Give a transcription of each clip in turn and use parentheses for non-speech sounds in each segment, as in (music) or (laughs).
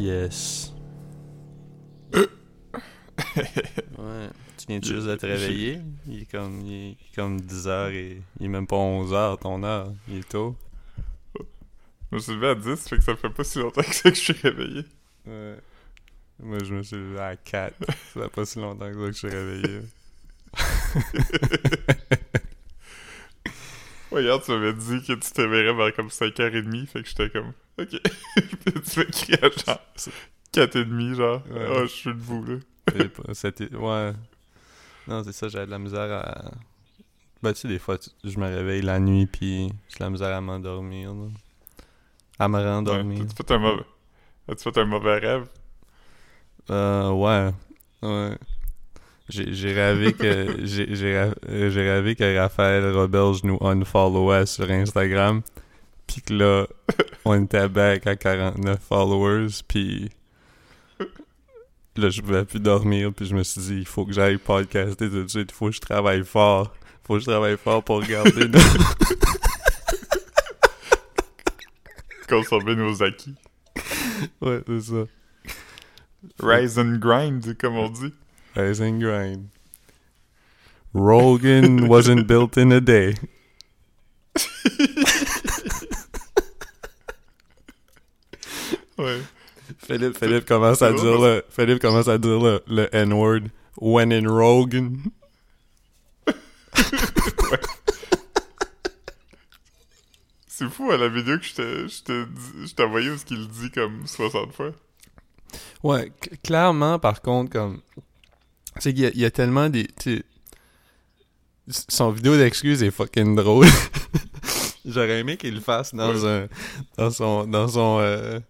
Yes. (coughs) ouais. Tu viens juste de te réveiller? Il est comme, il est comme 10h et il est même pas 11h ton heure. Il est tôt. Je me suis levé à 10, fait que ça fait pas si longtemps que ça que je suis réveillé. Ouais. Moi, je me suis levé à 4. ça fait pas si longtemps que ça que je suis réveillé. (laughs) Ouais, hier, tu m'avais dit que tu t'éveillerais vers comme 5h30, fait que j'étais comme, ok. Puis (laughs) tu m'as crié à genre 4h30, genre, Ouais. oh, je suis debout, là. C'était- ouais. Non, c'est ça, j'avais de la misère à. Bah, tu sais, des fois, tu- je me réveille la nuit, puis j'ai de la misère à m'endormir. là. À me rendormir. Ouais, T'as-tu fait un mauvais... As-tu fait un mauvais rêve? Euh, ouais. Ouais. J'ai rêvé que. (laughs) J'ai rêvé que Raphaël Roberge nous unfollowait sur Instagram. Pis que là, on était back à 49 followers. Puis. Là, je pouvais plus dormir. Puis je me suis dit, il faut que j'aille podcaster tout de suite. Il faut que je travaille fort. Il faut que je travaille fort pour regarder. nos- (laughs) Consommer nos acquis. ouais, c'est ça. Rise and grind, comme on dit. Rise and grind. Rogan wasn't built in a day. (laughs) Ouais. Philippe, Philippe commence à dire le, Philippe commence à dire le, le N-word. When in Rogan. (laughs) C'est fou, à la vidéo que je t'ai- envoyé où ce qu'il dit comme 60 fois. Ouais, clairement, par contre, comme. Y, a- il y a tellement des. tu sais, Son vidéo d'excuses est fucking drôle. (laughs) J'aurais aimé qu'il le fasse dans un. Dans son. Dans son. euh, tu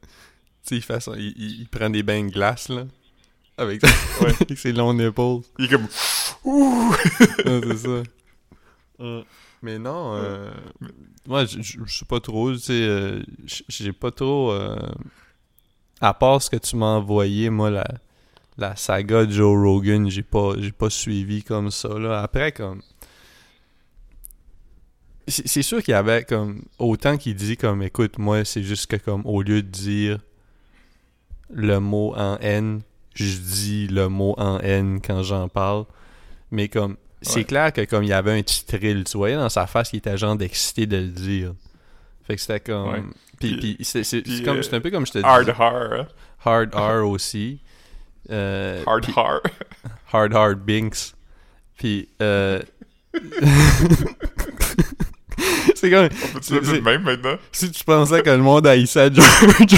sais, il, fait il, il- il prend des bains de glace, là. Avec, Ouais. avec (laughs) ses longs épaules. Il est comme... Ouh! (laughs) C'est ça. Mais non, euh, moi, je sais pas trop, tu sais, euh, j'ai pas trop... euh, à part ce que tu m'as envoyé, moi, la, la saga de Joe Rogan, j'ai pas, j'ai pas suivi comme ça, là. Après, comme... C'est sûr qu'il y avait, comme, autant qu'il dit, comme, écoute, moi, c'est juste que, comme, au lieu de dire le mot en N, je dis le mot en N quand j'en parle. Mais comme, c'est Ouais. clair que comme il y avait un petit thrill, tu voyais dans sa face qu'il était genre d'excité de le dire. Fait que c'était comme... Ouais. Puis, Puis- puis c'est c'est- puis, c'est comme- euh, c'est un peu comme je te dis. Hard har, hein? Hard R aussi. Euh, Hard puis- har. (laughs) Hard Hard Binks. Puis, euh... (laughs) (laughs) c'est comme... On peut C'est- dire c'est- le même maintenant? Si tu pensais que le monde haïssait George...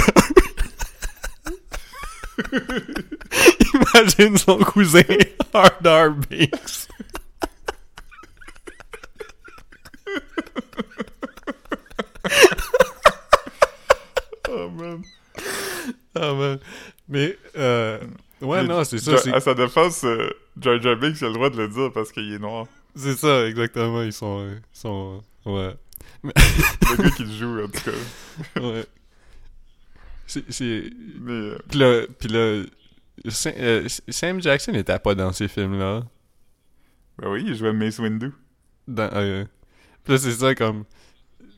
Imagine son cousin Hard R Binks. Oh man. Ah man. Mais, euh... Ouais, Mais non, c'est ça. À sa défense, euh, Jar Jar Binks a le droit de le dire parce qu'il est noir. C'est ça, exactement. Ils sont. Ils sont. Ouais. Le gars qui le joue, en tout cas. Ouais. C'est. Mais, euh, Puis là. Puis là Sam, euh, Sam Jackson n'était pas dans ces films-là. ben oui, il jouait Mace Windu. Dans, euh, Puis là, c'est ça comme.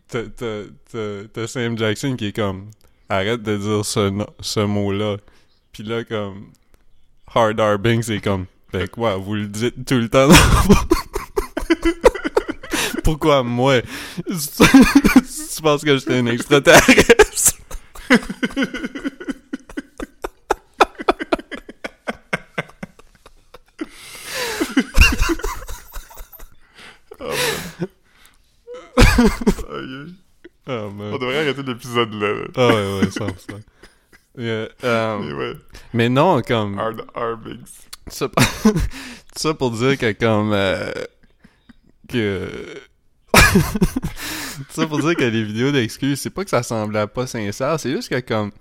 T'as- Sam Jackson qui est comme. Arrête de dire ce, no- ce mot-là. Puis là, comme. Hard R. Binks, c'est comme. Ben quoi, vous le dites tout le temps dans (laughs) Pourquoi moi? (laughs) tu penses que j'étais un extraterrestre? Oh. On devrait arrêter l'épisode là. là. Ah ouais, ouais, ça, ça. Yeah, um, Mais ouais, mais non, comme... Hard. Ça, (laughs) ça pour dire que comme... euh, que... (laughs) ça pour dire que les vidéos d'excuses, c'est pas que ça semblait pas sincère, c'est juste que comme...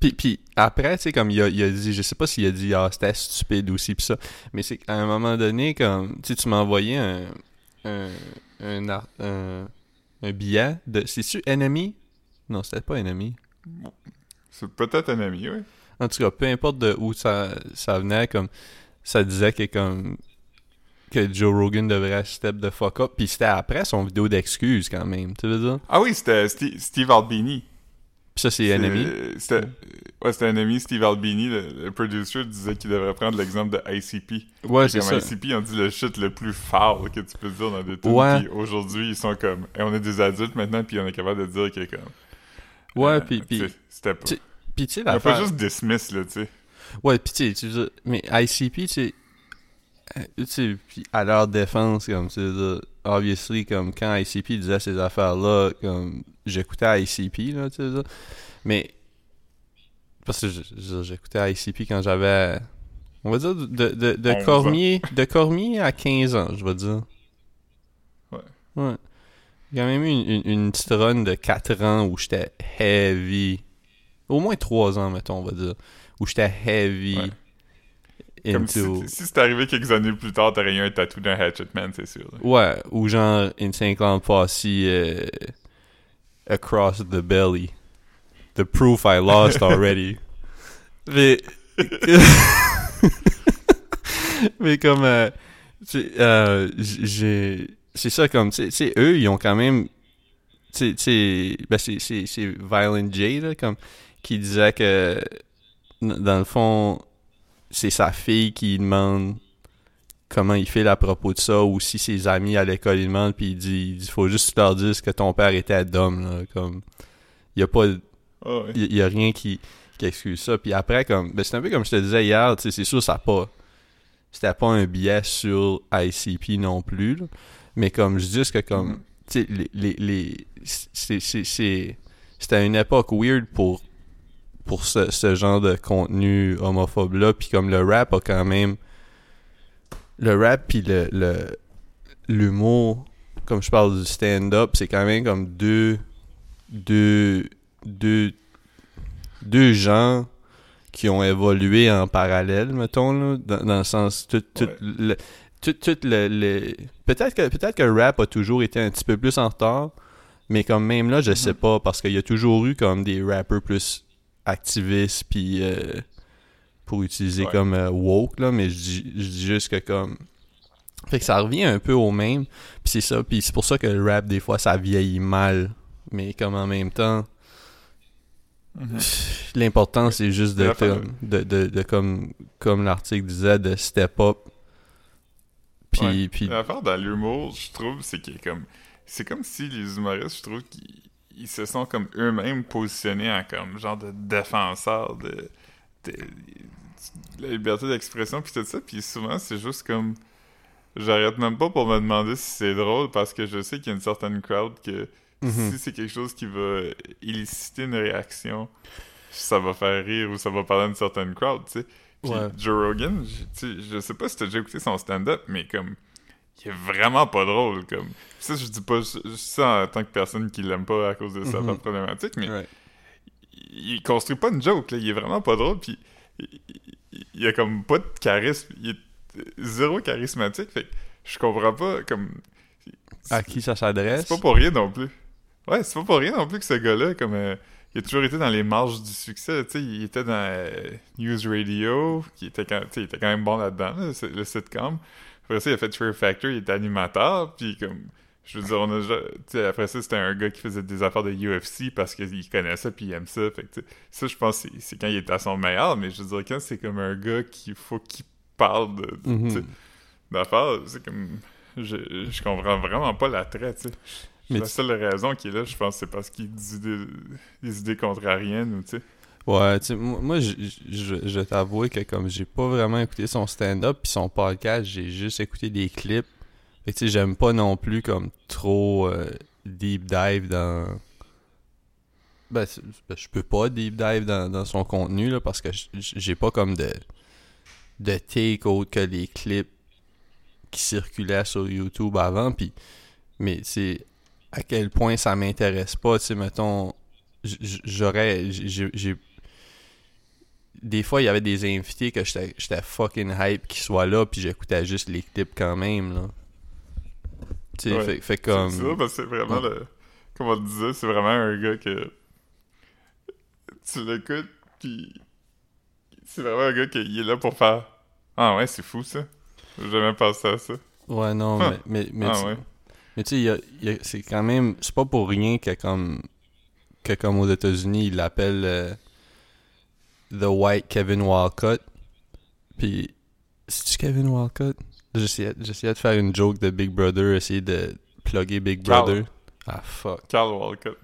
Puis, puis après, tu sais, comme il a, il a dit, je sais pas s'il a dit, ah, c'était stupide aussi, pis ça, mais c'est qu'à un moment donné, comme, tu sais, tu m'as envoyé un, un, un, un, un billet de, c'est-tu Enemy? Non, c'était pas Enemy. C'est peut-être un ami, ouais. En tout cas, peu importe de où ça, ça venait, comme ça disait que comme que Joe Rogan devrait step the fuck up, puis c'était après son vidéo d'excuses quand même, tu veux dire? Ah oui, c'était Steve, Steve Albini. Puis ça, c'est Enemy. C'était ouais, c'était Enemy. Steve Albini, le, le producer, disait qu'il devrait prendre l'exemple de ICP. Ouais, c'est ça. ICP, on dit le shit le plus foul que tu peux dire dans des tunes. Ouais. Aujourd'hui, ils sont comme... Hey, on est des adultes maintenant, puis on est capable de dire que comme... Ouais, euh, puis, C'était pas... puis tu sais, On juste dismiss, là, tu sais. Ouais, puis tu sais, mais ICP, tu sais, tu sais, puis à leur défense, comme, dire, obviously, comme, quand ICP disait ces affaires-là, comme, j'écoutais ICP, là, tu dire, mais, parce que j'écoutais ICP quand j'avais, on va dire, de, de, de 11 Cormier, de Cormier à 15 ans, je vais dire. Ouais. Ouais. Il y a même eu une, une, une petite run de 4 ans où j'étais heavy. Au moins 3 ans, mettons, on va dire. Où j'étais heavy Ouais. Comme si, into. si c'était arrivé quelques années plus tard, t'aurais eu un tatou d'un Hatchet Man, c'est sûr. là. Ouais, ou genre Insane Clown Posse euh, across the belly. The proof I lost (laughs) already. Mais. (laughs) Mais comme. euh, euh, j'ai. C'est ça, comme. Tu sais- eux, ils ont quand même. Tu sais-. Ben, c'est- c'est c'est Violent J, là, comme. Qui disait que. Dans le fond. C'est sa fille qui demande comment il fait à propos de ça ou si ses amis à l'école ils demandent puis il dit il faut juste leur dire que ton père était d'homme là comme il y a pas Ah y a rien qui, qui excuse ça. Puis après comme ben c'est un peu comme je te disais hier tu sais c'est sûr ça pas c'était pas un biais sur ICP non plus là. mais comme je dis que comme tu sais les, les, les c'est c'est c'est c'était une époque weird pour pour ce, ce genre de contenu homophobe là puis comme le rap a quand même le rap puis le l'humour comme je parle du stand-up c'est quand même comme deux deux deux deux genres qui ont évolué en parallèle mettons là, dans, dans le sens tout tout Ouais. le tout, tout le, le- peut-être que peut-être que le rap a toujours été un petit peu plus en retard mais comme même là je sais pas parce qu'il y a toujours eu comme des rappers plus activistes puis euh, pour utiliser Ouais. comme euh, woke là mais je dis je dis juste que comme fait que ça revient un peu au même puis c'est ça puis c'est pour ça que le rap des fois ça vieillit mal mais comme en même temps Mhm. l'important c'est juste de, de, de, de comme comme l'article disait de step up puis Ouais. puis L'affaire dans l'humour, je trouve, c'est est comme. C'est comme si les humoristes, je trouve qu'ils ils se sont comme eux-mêmes positionnés en comme genre de défenseurs de, de, de la liberté d'expression puis tout ça. Puis souvent, c'est juste comme. J'arrête même pas pour me demander si c'est drôle parce que je sais qu'il y a une certaine crowd que Mhm. si c'est quelque chose qui va illiciter une réaction, ça va faire rire ou ça va parler à une certaine crowd, tu sais. Puis Ouais. Joe Rogan, je, tu sais, je sais pas si t'as déjà écouté son stand-up, mais comme, il est vraiment pas drôle, comme. Ça, je dis pas je- ça en tant que personne qui l'aime pas à cause de sa Mhm. problématique, mais il, il construit pas une joke, là. Il est vraiment pas drôle, puis il, il- il a comme pas de charisme. Il est zéro charismatique, fait je comprends pas, comme... à qui ça s'adresse? C'est pas pour rien non plus. Ouais, c'est pas pour rien non plus que ce gars-là, comme. euh, il a toujours été dans les marges du succès. Tu sais, il était dans euh, News Radio, qui était quand, il était quand même bon là-dedans, là, le, le sitcom. Après ça, il a fait Fear Factor, il était animateur, puis comme. Je veux dire, on a déjà- après ça, c'était un gars qui faisait des affaires de UFC parce qu'il connaît ça puis il aime ça. Fait que, ça, je pense, c'est- quand il était à son meilleur, mais je veux dire, quand c'est comme un gars qu'il faut qu'il parle de, Mhm. d'affaires, c'est comme. Je, je comprends vraiment pas l'attrait, tu sais. Mais la tu- seule raison qu'il est là, je pense, c'est parce qu'il dit des, des idées contrariennes, ou tu sais. Ouais, tu moi, je, je, je vais t'avouer que comme j'ai pas vraiment écouté son stand-up puis son podcast, j'ai juste écouté des clips. Fait tu sais, j'aime pas non plus comme trop euh, deep dive dans... Ben, ben, je peux pas deep dive dans, dans son contenu, là, parce que j'ai pas comme de, de take autre que les clips qui circulaient sur YouTube avant, puis... Mais c'est à quel point ça m'intéresse pas, tu sais, mettons... J'aurais... J'ai des fois, il y avait des invités que j'étais fucking hype qu'ils soient là, puis j'écoutais juste les clips quand même, là. Tu sais, Ouais. fait, fait comme... C'est ça, parce que c'est vraiment Ouais. le. Comme on disait, c'est vraiment un gars que. Tu l'écoutes, puis. C'est vraiment un gars qui est là pour faire. Ah ouais, c'est fou ça. J'ai jamais pensé à ça. Ouais, non, mais, mais, mais Ah tu- ouais. mais tu sais, il y a- il y a- c'est quand même... C'est pas pour rien que comme... que comme aux États-Unis, ils l'appellent euh, The White Kevin Walcott. Puis, c'est-tu Kevin Walcott? J'essayais j'essayais de faire une joke de Big Brother, essayer de plugger Big Carl. Brother. Ah, fuck. Carl Walcott.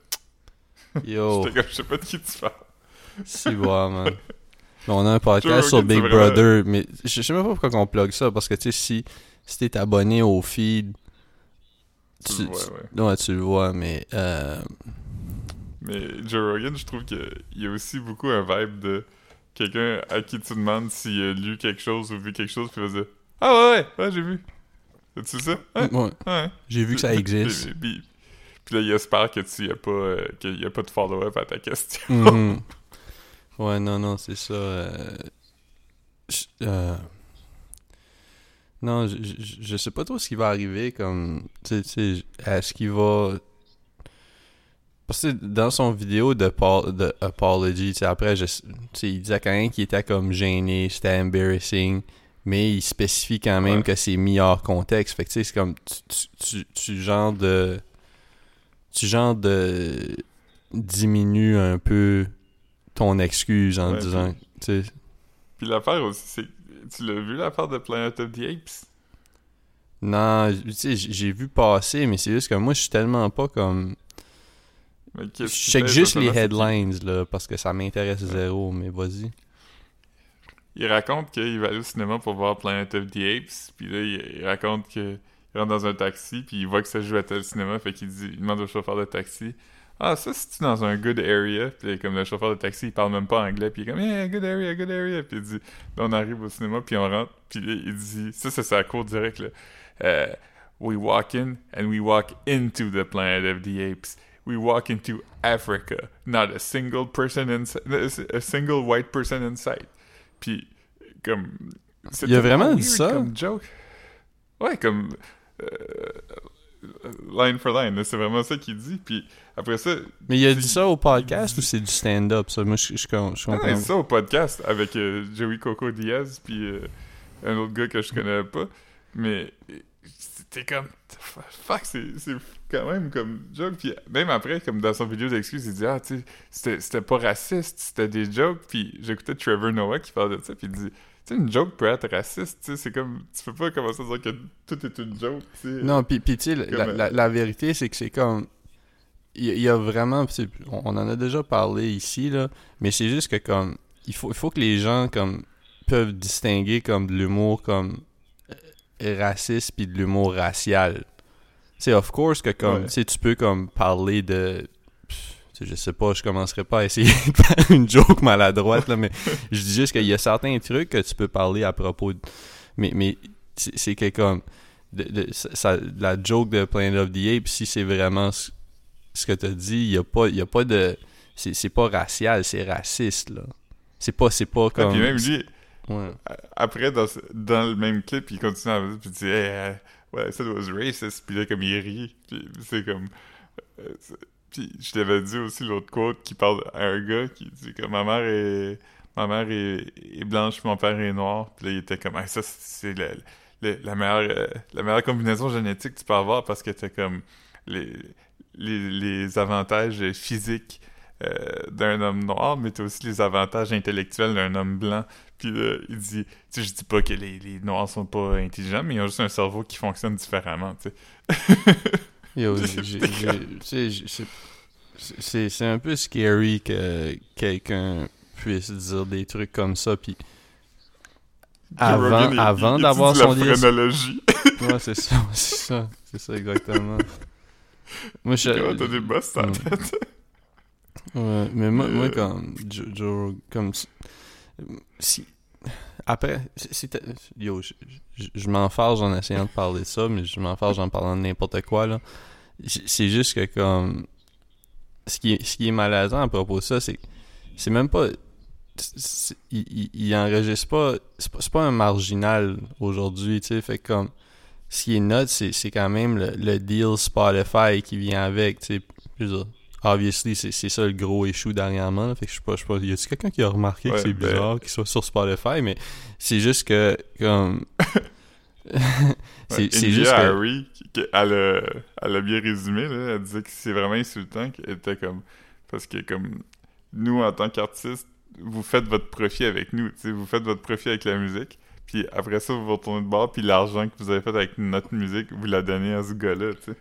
Yo, (laughs) je sais pas de qui tu parles. si bon, man. Mais on a un podcast sur Big c'est Brother, mais je sais même pas pourquoi on plug ça, parce que, tu sais, si, si t'es abonné au feed, Tu tu, le vois, ouais. ouais, tu le vois, mais... Euh, Mais Joe Rogan, je trouve qu'il y a aussi beaucoup un vibe de quelqu'un à qui tu demandes s'il a lu quelque chose ou vu quelque chose, puis il va dire Ah ouais, ouais, ouais, j'ai vu. C'est ça? Ouais, ouais, ouais. j'ai vu que ça existe. Puis, là, il espère que tu y as pas, euh, qu'il y a pas de follow-up à ta question. Mhm. (laughs) Ouais, non, non, c'est ça. euh, euh, Non, je, je, je sais pas trop ce qui va arriver, comme, tu sais, est-ce qu'il va... Parce que dans son vidéo de, Paul, de Apology, tu sais, après, je, il disait quand même qu'il était comme gêné, c'était embarrassing, mais il spécifie quand même Ouais. que c'est mis hors contexte. Fait que, tu sais, c'est comme, tu, tu, tu, genre de... Tu genre de... diminues un peu ton excuse en Ouais, disant, tu sais... Puis l'affaire aussi, c'est. Tu l'as vu l'affaire de Planet of the Apes? Non, tu sais, j'ai vu passer, mais c'est juste que moi, je suis tellement pas comme... Je check juste les qu'il- headlines, là, parce que ça m'intéresse zéro, mais vas-y. Il raconte qu'il va aller au cinéma pour voir Planet of the Apes, puis là, il, raconte que il rentre dans un taxi, puis il voit que ça joue à tel cinéma, fait qu'il dit, il demande au chauffeur de taxi, ah, ça, c'est-tu dans un good area? Puis comme le chauffeur de taxi, il parle même pas anglais, puis il est comme, yeah, good area, good area, puis il dit, là, on arrive au cinéma, puis on rentre, puis là, il dit, ça, c'est sa cour direct, là, Euh, we walk in, and we walk into the Planet of the Apes. We walk into Africa, not a single person inside, a single white person inside. Puis, comme. Il a vraiment dit ça? Comme joke. Ouais, comme. euh, line for line, c'est vraiment ça qu'il dit. Puis après ça. Mais il a dit ça au podcast ou c'est du stand-up, ça? Moi, je, je, je Ah, comprends. c'est ça au podcast avec euh, Joey Coco Diaz, puis euh, un autre gars que je connais pas. Mais c'était comme. Fuck, c'est c'est quand même comme joke. Puis même après, comme dans son vidéo d'excuses, il dit Ah, tu sais, c'était- pas raciste, c'était des jokes. Puis j'écoutais Trevor Noah qui parle de ça, puis il dit Tu sais, une joke peut être raciste, tu sais, c'est comme. Tu peux pas commencer à dire que tout est une joke, tu sais. Non, puis, puis tu sais, la, euh, la- la vérité, c'est que c'est comme... Il y, a- il y a vraiment... On, en a déjà parlé ici, là, mais c'est juste que comme... Il faut, il faut que les gens, comme, peuvent distinguer, comme, de l'humour, comme, raciste puis de l'humour racial. Tu of course que, comme, Ouais. tu peux, comme, parler de... Je sais pas, je commencerai pas à essayer (laughs) de faire une joke maladroite, là, mais (laughs) je dis juste qu'il y a certains trucs que tu peux parler à propos de... Mais, mais c'est que, comme de, de- ça- ça- la joke de Planet of the Apes, si c'est vraiment ce, ce que t'as dit, il y a pas, y a pas de, c'est pas racial, c'est raciste là. C'est pas, c'est pas Ouais, comme. puis même lui, Après, dans, le même clip, il continue à dire, puis il dit, hey, euh, ouais, ça was racist, puis là, comme il rit, puis c'est comme. euh, puis je t'avais dit aussi l'autre quote qui parle à un gars qui dit que ma mère est. Ma mère est, blanche, mon père est noir, puis là, il était comme, ça, c'est la, la, la meilleure, euh, la meilleure combinaison génétique que tu peux avoir parce que t'as comme les, les, les avantages physiques euh, d'un homme noir, mais t'as aussi les avantages intellectuels d'un homme blanc. Puis là, il dit, tu sais, je dis pas que les, les noirs sont pas intelligents, mais ils ont juste un cerveau qui fonctionne différemment, tu sais. Yo, (laughs) c'est- un peu scary que quelqu'un puisse dire des trucs comme ça, puis Avant- avant d'avoir son la disque. phrénologie. (laughs) ouais, c'est ça, c'est ça, c'est ça exactement. (laughs) Moi, je, Comment t'as des boss dans la Mm. tête? Ouais, mais moi, moi euh, comme Joe, Joe- comme si, après yo je, je, je m'enfarge en essayant de parler de ça mais je m'enfarge en parlant de n'importe quoi là. C'est juste que comme ce qui est, ce qui est malaisant à propos de ça c'est que c'est même pas il, il, il enregistre pas c'est pas, pas un marginal aujourd'hui tu sais fait que comme ce qui est note c'est quand même le, le deal Spotify qui vient avec tu sais obviously c'est ça le gros issue dernièrement là. fait que je sais pas je sais pas y a-tu quelqu'un qui a remarqué que c'est ben- bizarre qu'il soit sur Spotify? Mais c'est juste que comme (laughs) c'est Ouais, juste que Harry, qui- elle, a, elle a bien résumé, là, elle disait que c'est vraiment insultant, qu'elle était comme... Parce que, comme, nous, en tant qu'artistes, vous faites votre profit avec nous, tu sais, vous faites votre profit avec la musique. Puis après ça, vous vous retournez de bord, puis l'argent que vous avez fait avec notre musique, vous la donnez à ce gars-là, tu sais.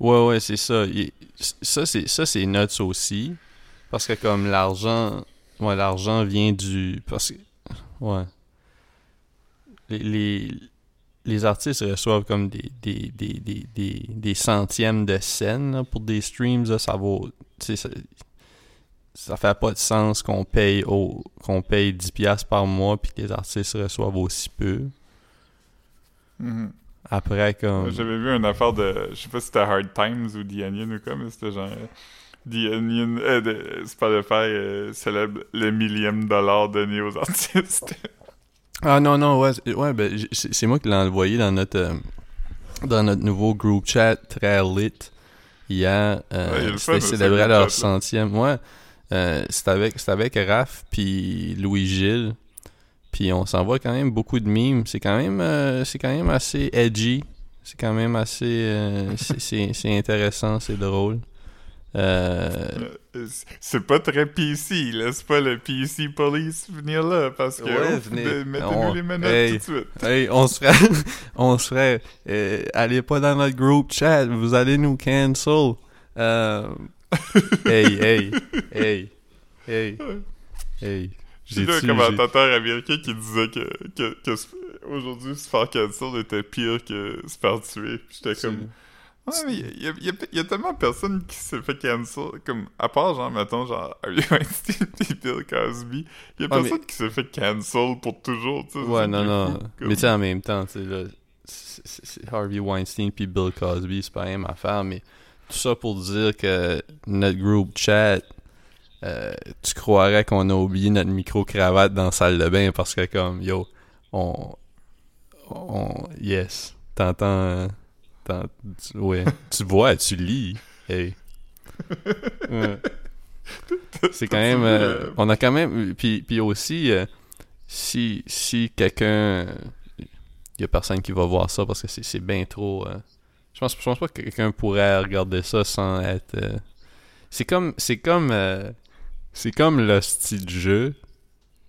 Ouais, ouais, c'est ça. Ça, c'est ça, c'est nuts aussi. Parce que comme l'argent. Ouais, l'argent vient du. Parce que. Ouais. Les, les, artistes reçoivent comme des, des, des, des, des, des centièmes de scène pour des streams. ça vaut. Ça, ça fait pas de sens qu'on paye qu'on paye 10$ par mois puis que les artistes reçoivent aussi peu. Mhm. Après, comme. J'avais vu une affaire de. Je sais pas si c'était Hard Times ou The Onion ou quoi, mais c'était genre. The Onion. Euh, de Spotify euh, célèbre le millième dollar donné aux artistes. (laughs) Ah non, non, ouais, c'est- ouais ben, c'est moi qui l'ai envoyé dans notre, euh, dans notre nouveau group chat très lit hier. Euh, Ouais, C'était célébré leur centième. Ouais, euh, c'était avec, c'était avec Raph puis Louis-Gilles. Puis on s'envoie quand même beaucoup de mimes. C'est quand même, euh, c'est quand même assez edgy. C'est quand même assez, euh, c'est- intéressant, c'est drôle. Euh, c'est pas très PC, là. C'est pas le PC police venir là, parce que. Ouais, venez- Mettez-nous les menottes hey. tout de suite. Hey, on se ferait, (laughs) on se ferait, euh, allez pas dans notre group chat, vous allez nous cancel. Euh, hey, hey, hey, hey, hey. J'ai lu un commentateur américain qui disait que, que, aujourd'hui, se faire cancel était pire que se faire tuer. J'étais comme. Ouais, mais il y a, y a- y a tellement personne qui s'est fait cancel. Comme, à part, genre, mettons, genre, (laughs) Harvey Weinstein et Bill Cosby, y a personne qui s'est fait cancel pour toujours, tu sais. Ouais, non, non. comme- Mais tu sais, en même temps, tu sais, là, Harvey Weinstein puis Bill Cosby, c'est pas la même affaire, mais tout ça pour dire que notre group chat, euh, tu croirais qu'on a oublié notre micro-cravate dans la salle de bain parce que, comme, yo, on. on yes. T'entends. t'en- tu- ouais. (laughs) tu vois, tu lis. Hey. Ouais. C'est quand même. euh, on a quand même. Puis, puis aussi, euh, si, si quelqu'un. Il y a personne qui va voir ça parce que c'est bien trop. je, pense, je pense pas que quelqu'un pourrait regarder ça sans être. c'est comme. C'est comme. C'est comme le style de jeu.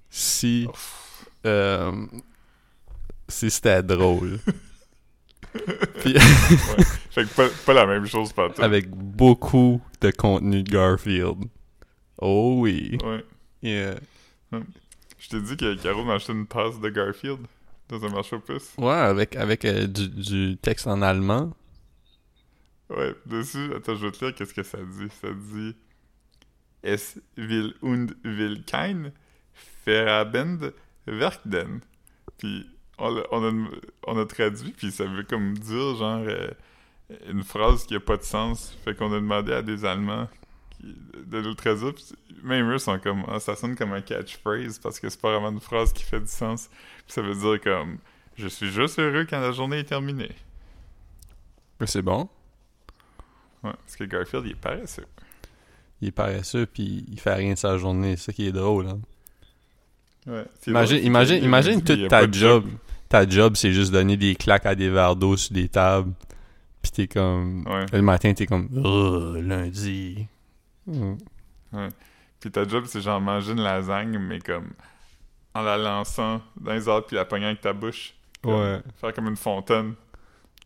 Si. euh, si c'était drôle. (laughs) Puis, (laughs) Fait que pas, pas la même chose, pas tout. avec beaucoup de contenu de Garfield. Oh oui. Ouais. Yeah. Je t'ai dit que Caro m'a acheté une tasse de Garfield dans un marché aux puces. Ouais, avec, avec euh, du, du texte en allemand. Ouais, dessus, attends, je vais te lire qu'est-ce que ça dit. Ça dit Es will und will kein Verabend Werkden. Puis on a, on, a, on a traduit, puis ça veut comme dire genre euh, une phrase qui a pas de sens. Fait qu'on a demandé à des Allemands qui- de le traduire. puis même eux sont comme Ah, ça sonne comme un catchphrase parce que c'est pas vraiment une phrase qui fait du sens. Puis ça veut dire comme Je suis juste heureux quand la journée est terminée. Mais c'est bon. Ouais, parce que Garfield, il est paresseux. Il est paresseux, puis il fait rien de sa journée. C'est ça qui est drôle. Hein. Ouais. Imagine, imagine, imagine toute ta job. Ta job, c'est juste donner des claques à des verres d'eau sur des tables. Puis t'es comme. Ouais. Le matin, t'es comme. Oh, lundi. Hmm. Puis ta job, c'est genre manger une lasagne, mais comme en la lançant dans les arbres puis la pognant avec ta bouche. Comme Ouais. Faire comme une fontaine.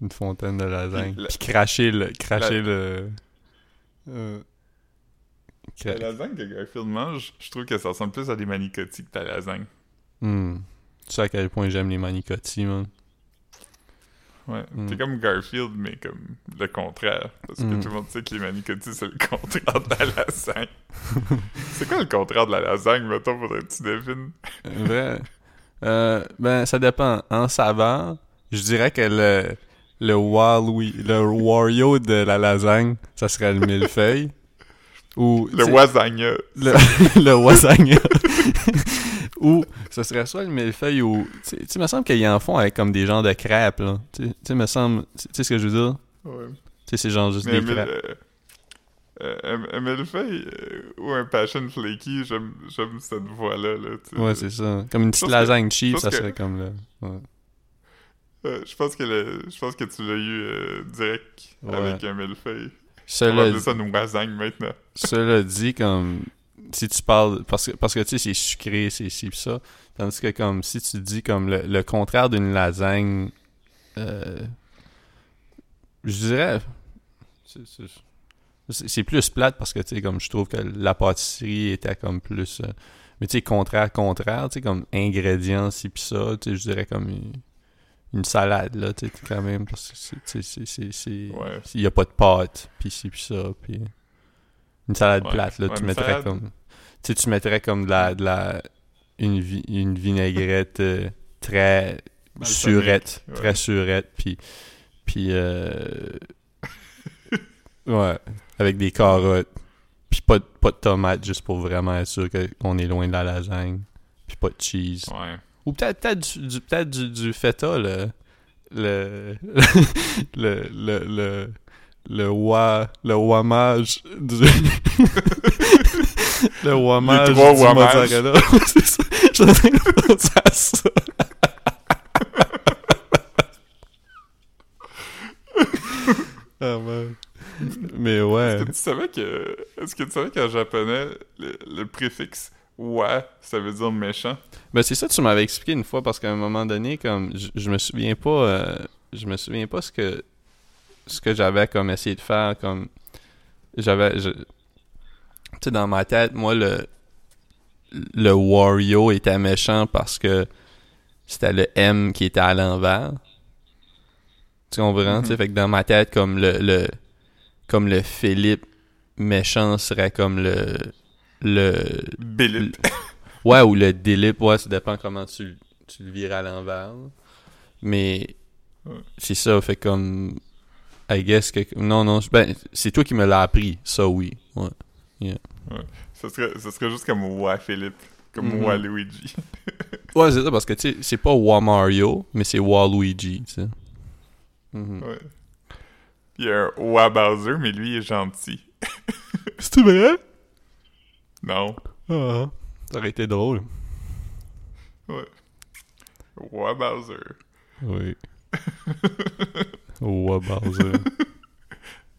Une fontaine de lasagne. Puis la- Puis cracher le. Cracher le. euh, La lasagne que Garfield mange, je trouve que ça ressemble plus à des manicotis que ta lasagne. Hmm. Tu sais à quel point j'aime les manicotis, man. Ouais. Mm. T'es comme Garfield, mais comme le contraire. Parce que Mm. tout le monde sait que les manicotis, c'est le (laughs) contraire de la lasagne. c'est quoi le contraire de la lasagne, mettons, faudrait que tu devines? Vrai. Euh, ben, ça dépend. En saveur, je dirais que le, le Wario de la lasagne, ça serait le millefeuille. Ou, Le wasagna. le, (laughs) le wasagna. (laughs) ou, ce serait soit le millefeuille ou... Tu sais, me semble qu'ils en font avec comme des genres de crêpes, là. Tu sais, me semble... Tu sais ce que je veux dire? Ouais. Tu sais, c'est genre juste Mais des crêpes. euh, euh, un, un millefeuille euh, ou un passion flaky, j'aime j'aime cette voix-là. Là. Ouais, c'est ça. Comme une petite que- lasagne cheap, pense ça que- serait comme là. Ouais. Euh, je pense que le, je pense que tu l'as eu euh, direct Ouais. avec un millefeuille. Cela, appeler ça une lasagne maintenant? cela dit, comme si tu parles parce que parce que tu sais c'est sucré, c'est ci pis ça, tandis que comme si tu dis comme le, le contraire d'une lasagne, euh, je dirais c'est plus plate parce que tu sais comme je trouve que la pâtisserie était comme plus euh, mais tu sais contraire contraire, tu sais comme ingrédients ci pis ça, tu sais je dirais comme une, salade là, tu quand même parce que c'est Ouais. il y a pas de pâte puis ci pis ça puis une salade Ouais. plate là, Ouais, tu mettrais salade. comme tu sais tu mettrais comme de la de la une vi- une vinaigrette euh, très surette, très surette puis puis euh, ouais, avec des carottes puis pas de, pas de tomates juste pour vraiment être sûr qu'on est loin de la lasagne puis pas de cheese Ouais. Ou peut-être peut du, du- peut-être du, du feta, le. Le. (laughs) le. le. le. le wa. Le wamage du. (laughs) le wamage du mozzarella. (laughs) C'est ça. Je suis en train de penser à ça. ah man. Mais ouais. Est-ce que tu savais que. Est-ce que tu savais qu'en japonais, le, le préfixe wa, ça veut dire méchant? Ben c'est ça que tu m'avais expliqué une fois parce qu'à un moment donné comme je, je me souviens pas euh, je me souviens pas ce que ce que j'avais comme essayé de faire comme j'avais tu sais dans ma tête moi le le Wario était méchant parce que c'était le M qui était à l'envers. Tu comprends? tu sais? Mhm. Fait que dans ma tête, comme le, le comme le Philippe méchant serait comme le le Bélip. Ouais, ou le délip, ouais, ça dépend comment tu, tu le vires à l'envers. Mais Ouais. c'est ça, fait comme. I guess que. Non, non, ben, c'est toi qui me l'as appris, ça oui. Ouais, Ça serait, ça serait juste comme wa Philippe. Comme wa Luigi. (laughs) ouais c'est ça, parce que tu sais, c'est pas Wa Mario, mais c'est Waluigi, tu sais. Mhm. Ouais. Il y a un wa Bowser, mais lui, il est gentil. (laughs) C'est vrai? Non. Ah, ça aurait été drôle. Ouais. Wa Bowser. Oui. (laughs) Wa Bowser.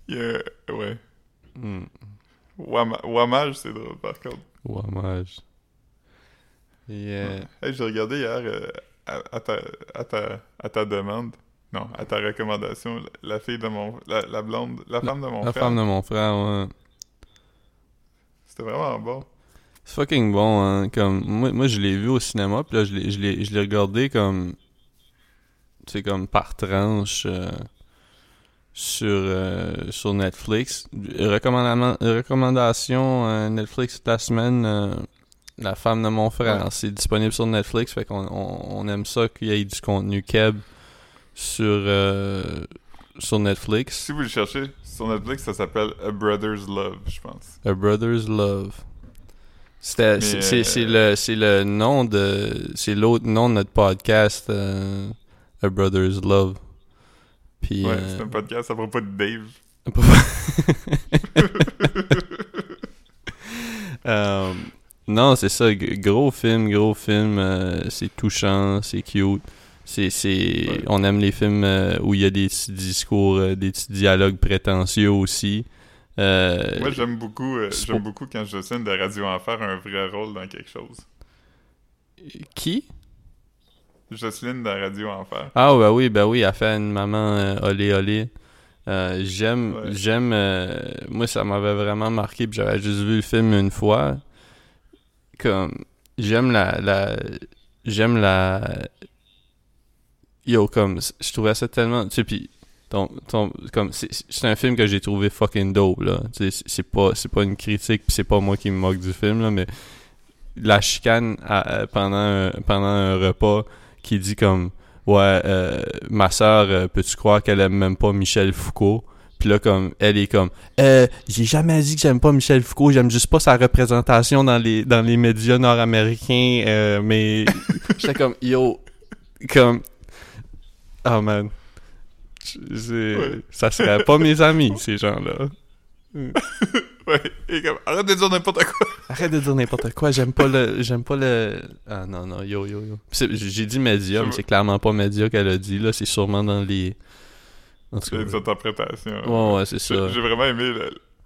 Il y a. Ouais. Wama- Wamage, c'est drôle, par contre. Wamage. Yeah. Hey, j'ai regardé hier euh, à, à ta, à, ta, à ta demande. Non, à ta recommandation, la, la fille de mon. La, la blonde. La femme de mon La frère. femme de mon frère, ouais. C'était vraiment bon. C'est fucking bon, hein. Comme, moi, moi je l'ai vu au cinéma, puis là, je l'ai, regardé comme. Tu sais, comme par tranche euh, sur, euh, sur Netflix. Recommandation, recommandation euh, Netflix de la semaine. la femme de mon frère. Ouais. C'est disponible sur Netflix, fait qu'on on, on aime ça qu'il y ait du contenu keb sur, euh, sur Netflix. Si vous le cherchez, sur Netflix, ça s'appelle A Brother's Love, je pense. A Brother's Love. C'est, euh, le, le nom de, c'est l'autre nom de notre podcast, euh, A Brother's Love. Puis, Ouais, euh, c'est un podcast à propos de Dave. (laughs) Euh, non, c'est ça, gros film, gros film, euh, c'est touchant, c'est cute. C'est, c'est, Ouais. on aime les films euh, où il y a des petits discours, euh, des petits dialogues prétentieux aussi. Euh, Moi, j'aime beaucoup, j'aime beaucoup quand Jocelyne de Radio Enfer a un vrai rôle dans quelque chose. qui? Jocelyne de Radio Enfer. Ah bah oui, bah oui, elle fait une maman olé olé. Euh, j'aime, Ouais. j'aime, euh, moi ça m'avait vraiment marqué, puis j'avais juste vu le film une fois. Comme, j'aime la, la, j'aime la, yo, comme, je trouvais ça tellement, tu sais, puis, ton, ton, comme, c'est, un film que j'ai trouvé fucking dope, là. Tu sais, c'est- pas, c'est pas une critique, puis c'est pas moi qui me moque du film, là, mais la chicane à- à- pendant, un, pendant un repas qui dit comme, ouais, euh, ma soeur, euh, peux-tu croire qu'elle aime même pas Michel Foucault? Puis là, comme, elle est comme, euh, j'ai jamais dit que j'aime pas Michel Foucault, j'aime juste pas sa représentation dans les, dans les médias nord-américains, euh, mais (laughs) j'étais comme, yo, comme, oh man, Ouais. ça serait pas mes amis, ces gens-là. (laughs) Ouais, et comme, arrête de dire n'importe quoi. Arrête de dire n'importe quoi, j'aime pas le, j'aime pas le, ah non, non, yo, yo, yo. J'ai dit médium, Je- c'est clairement pas média qu'elle a dit, là, c'est sûrement dans les, En tout cas, des interprétations. ouais, ouais, c'est ça. J'ai vraiment aimé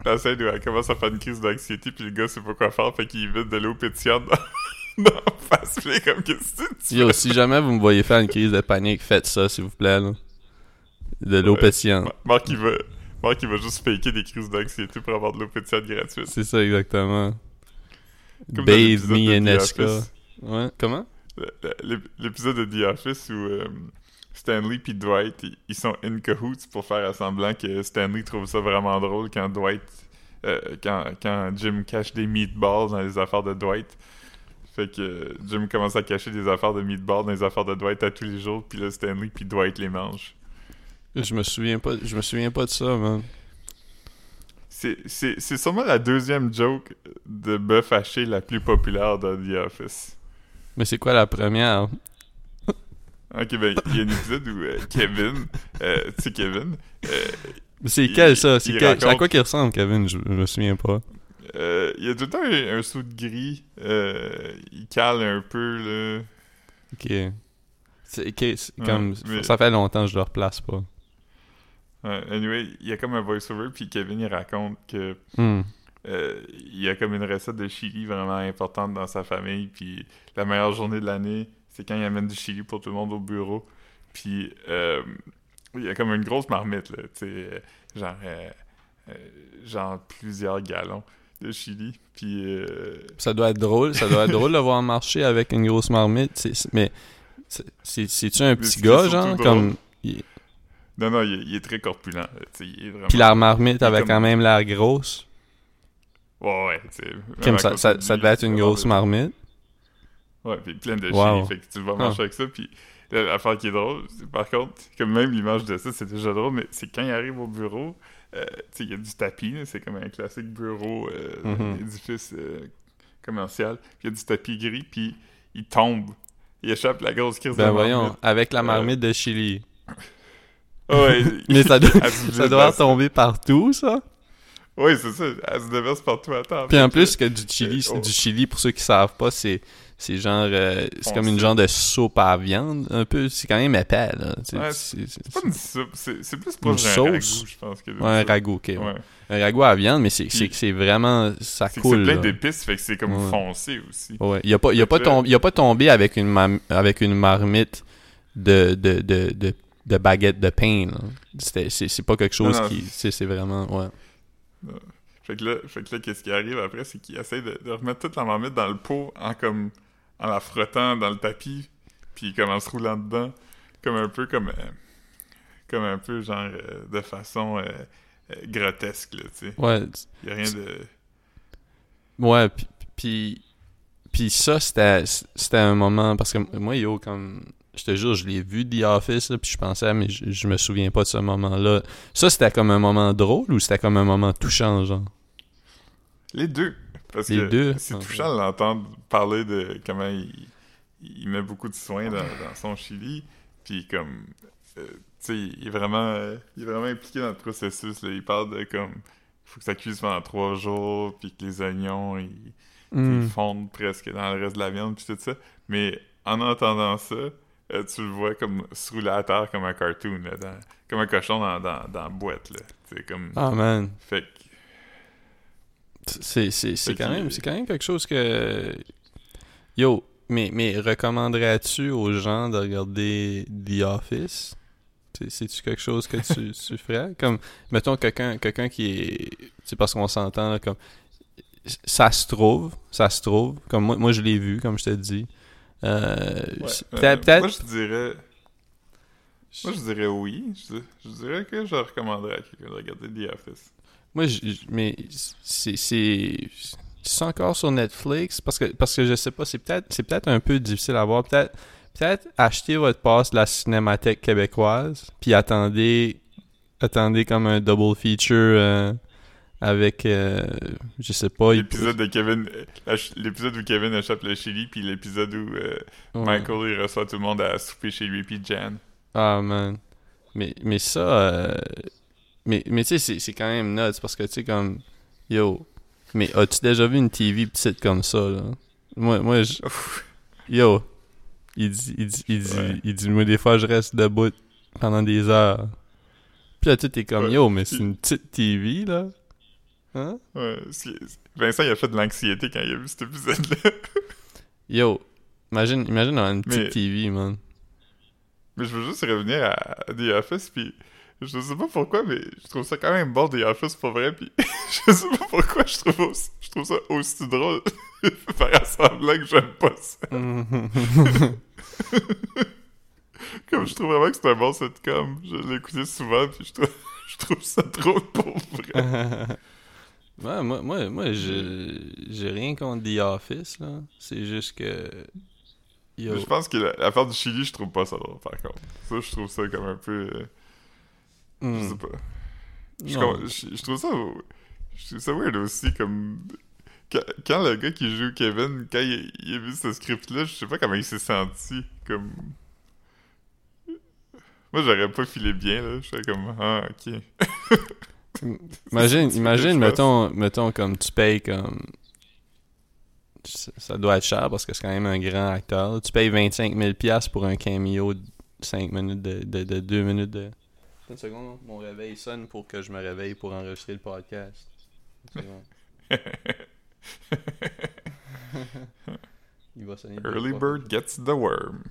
la, la scène où elle commence à faire une crise d'anxiété, puis le gars sait pas quoi faire, fait qu'il vide de l'eau pétillante (laughs) dans la face, puis il est comme qu'est-ce que tu Yo, si jamais vous me voyez faire une crise de panique, faites ça, s'il vous plaît, là. De l'eau Ouais. pétillante. Marc, il va, Marc, il va juste faker des crises d'anxiété pour avoir de l'eau pétillante gratuite. C'est ça, exactement. Comme Bathe me in Esca. Ouais, comment? L'épisode de The Office où euh, Stanley puis Dwight, ils, ils sont in cahoots pour faire semblant que Stanley trouve ça vraiment drôle quand Dwight, euh, quand, quand Jim cache des meatballs dans les affaires de Dwight. Fait que Jim commence à cacher des affaires de meatballs dans les affaires de Dwight à tous les jours, puis là Stanley puis Dwight les mangent. Je me souviens pas, je me souviens pas de ça, man. C'est sûrement la deuxième joke de bœuf haché la plus populaire de The Office. Mais c'est quoi la première? Ok, ben, il y a un épisode où euh, Kevin, euh, tu sais Kevin, euh, C'est quel, ça? C'est à quoi qu'il ressemble, Kevin? Je, je me souviens pas. Euh, il y a tout le temps un, un saut de gris. Euh, il cale un peu, là. Ok. C'est Ouais, comme... mais- Ça fait longtemps que je le replace pas. Ouais, anyway, il y a comme un voice-over, puis Kevin, il raconte que Hmm. euh, il y a comme une recette de chili vraiment importante dans sa famille, puis la meilleure journée de l'année, c'est quand il amène du chili pour tout le monde au bureau. Puis il y a comme une grosse marmite, là, tu sais, genre, genre plusieurs gallons de chili. Puis euh, Ça doit être drôle, ça doit être drôle de voir marcher avec une grosse marmite. c'est- mais c'est- c'est- c'est-tu un petit gars, genre? Comme... il- non, non, il est, il est très corpulent, il est vraiment... Puis la marmite avait comme- quand même l'air grosse. Ouais, ouais. Comme ça, devait être une grosse marmite. Ouais, puis plein de Wow. chili, fait que tu vas manger avec ça, puis l'affaire qui est drôle, c'est par contre, comme même l'image de ça, c'est déjà drôle, mais c'est quand il arrive au bureau, il y a du tapis, c'est comme un classique bureau, euh, Mhm. édifice euh, commercial, il y a du tapis gris, puis il tombe, il échappe la grosse crise Ben de voyons, marmite. avec la Euh, marmite de chili. (laughs) Ouais, (laughs) Mais ça doit, ça tomber partout, ça. Ouais, c'est ça, elle se déverse partout à temps. Puis en plus que du chili, Euh, c'est oh. du chili pour ceux qui savent pas, c'est c'est genre euh, c'est comme une genre de soupe à viande un peu, c'est quand même épais là. C'est Ouais, pas une soupe, c'est c'est plus Une proche d'un sauce. ragoût, je pense. Que ouais, un ragoût, OK. ouais. Ouais. Un ragoût à viande, mais c'est vraiment ça que c'est coule. plein là. d'épices, fait que c'est comme foncé aussi. Ouais, il a pas il a pas il a pas tombé avec une avec une marmite de de de de, de baguette de pain c'est c'est pas quelque chose Non, non, qui c'est c'est vraiment ouais. Fait que là, fait que là qu'est-ce qui arrive après, c'est qu'il essaie de, de remettre toute la marmite dans le pot en comme en la frottant dans le tapis, puis comme en se roulant dedans, comme un peu comme euh, comme un peu genre euh, de façon euh, grotesque là, tu sais. Ouais, Y a rien de Ouais, puis puis puis ça c'était c'était un moment parce que moi yo comme je te jure je l'ai vu The Office là, puis je pensais mais je, je me souviens pas de ce moment-là. Ça c'était comme un moment drôle ou c'était comme un moment touchant genre? les deux parce Les que deux? c'est touchant de l'entendre parler de comment il, il met beaucoup de soin dans, dans son chili, puis comme euh, tu sais, il est vraiment euh, il est vraiment impliqué dans le processus là. il parle de comme il faut que ça cuise pendant trois jours, puis que les oignons ils, ils fondent presque dans le reste de la viande, puis tout ça. Mais en entendant ça, euh, tu le vois comme se rouler à terre comme un cartoon, là, dans- comme un cochon dans, dans, dans la boîte. Là. C'est comme. Ah man, Fait que c'est c'est c'est Fait quand même c'est quand même quelque chose que yo mais mais recommanderais-tu aux gens de regarder The Office? C'est- C'est-tu quelque chose que tu, (laughs) tu ferais? Comme, mettons, quelqu'un quelqu'un qui est... C'est parce qu'on s'entend, là, comme... Ça se trouve, ça se trouve. Comme moi, moi je l'ai vu, comme je te dis. Euh, Ouais, euh, peut-être- Moi, je dirais. Moi, je dirais oui. Je, je dirais que je recommanderais à quelqu'un de regarder The Office. Moi, je- mais c'est c'est encore sur Netflix parce que parce que je sais pas, c'est peut-être c'est peut-être un peu difficile à voir. Peut-être peut-être acheter votre passe de la Cinémathèque québécoise puis attendez attendez comme un double feature euh, avec euh, je sais pas, il- L'épisode de Kevin. euh, L'épisode où Kevin échappe le chili, puis l'épisode où euh, Ouais. Michael il reçoit tout le monde à souper chez lui, puis Jan. Ah man. Mais mais ça euh, mais mais tu sais c'est quand même nuts parce que tu sais comme yo mais as-tu déjà vu une TV petite comme ça là? Moi moi je Yo, il dit, il dit, il dit, Ouais. il dit, moi des fois je reste debout pendant des heures. Puis là, tu t'es comme, Ouais. yo, mais c'est une petite TV, là. Hein? Ouais, Vincent, il a fait de l'anxiété quand il a vu cet épisode-là. (laughs) Yo, imagine, imagine avoir une petite Mais- TV, man. Mais je veux juste revenir à The Office, puis je sais pas pourquoi, mais je trouve ça quand même bon, The Office, pour vrai, puis (laughs) je sais pas pourquoi je trouve, aussi- je trouve ça aussi drôle. (laughs) Faire semblant que j'aime pas ça. (laughs) Comme je trouve vraiment que c'est un bon sitcom. Je l'ai écouté souvent, puis je trouve, je trouve ça drôle pour vrai. Ouais, moi, moi, moi j'ai rien contre The Office, là. C'est juste que. Yo. Je pense que la- l'affaire du Chili, je trouve pas ça drôle, par contre. Ça, je trouve ça comme un peu... Je Hmm. sais pas. Je, je- je trouve ça je trouve ça weird aussi comme quand, quand le gars qui joue Kevin quand il, il a vu ce script là je sais pas comment il s'est senti comme moi j'aurais pas filé bien là j'étais comme ah ok (laughs) Imagine, imagine mettons, mettons, comme tu payes comme. Ça doit être cher parce que c'est quand même un grand acteur. Tu payes 25 000$ piastres pour un cameo de 5 minutes, de, de, de 2 minutes de. Une seconde, mon réveil sonne pour que je me réveille pour enregistrer le podcast. Une seconde. (laughs) Il va sonner. early fois. bird gets the worm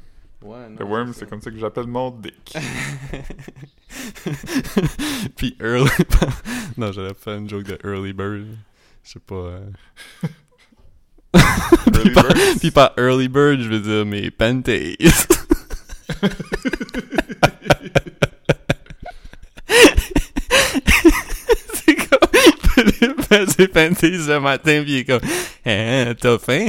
Ouais, non, the worm c'est comme ça que j'appelle mon dick (laughs) Puis early. (laughs) non, j'allais faire une joke de early bird. Je sais pas. euh. early puis, pas, bird puis pas early bird, je veux dire mes panties. c'est comme. Fait ses panties ce matin, puis il est comme. Hein, t'as faim?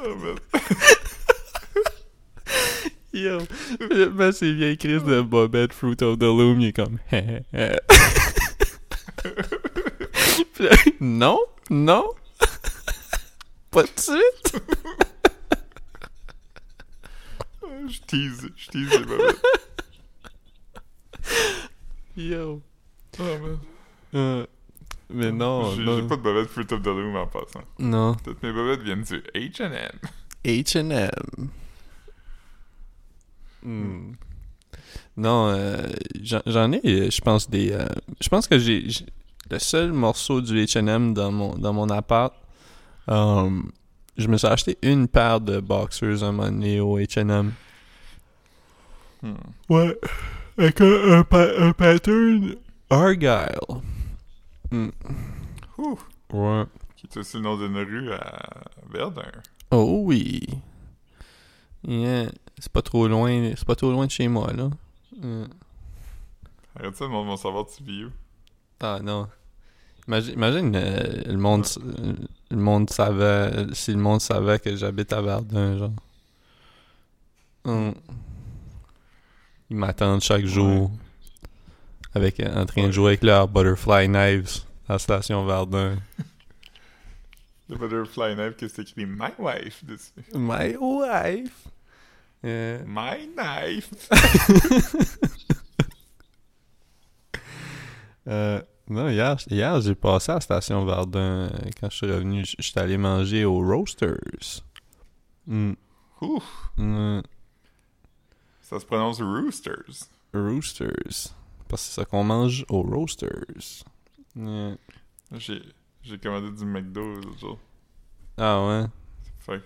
Oh. (laughs) Yo, Philippe met ses vieilles crises de Bobette Fruit of the Loom, il est comme. Hein, hein. (laughs) Non, non. Pas de suite. je tease je tease les Yo. oh man Euh, mais non, j'ai non. pas de bobettes Fruit of the Loom en passant Non. toutes mes bobettes viennent du H&M H&M. Non, euh, j'en j'en ai, euh, je pense, des... euh, je pense que j'ai... j'ai- Le seul morceau du H&M dans mon, dans mon appart, euh, je me suis acheté une paire de boxers un moment donné au H&M. Hmm. Ouais, avec un, un, pa- un pattern Argyle. Hmm. Ouh. Ouais. Qui est aussi le nom d'une rue à Verdun. Oh oui. Yeah. C'est pas trop loin, c'est pas trop loin de chez moi, là. Hmm. Arrête ça, le monde va savoir tu vis où. Ah non. Imagine, imagine euh, le monde euh, le monde savait si le monde savait que j'habite à Verdun genre. Hum. Ils m'attendent chaque jour avec en train de jouer avec leurs butterfly knives à la station Verdun. (laughs) Le Butterfly Knife qui c'est écrit? My Wife dessus. My wife. Euh, My Knife! (laughs) euh, non, hier, hier j'ai passé à la station Verdun quand je suis revenu, j- j'étais allé manger au Roasters. Hum. Ouh! Hum. Ça se prononce Roosters. Roosters. Parce que c'est ça qu'on mange aux Roasters. Yeah. J'ai, j'ai commandé du McDo l'autre jour. Ah ouais? Fait que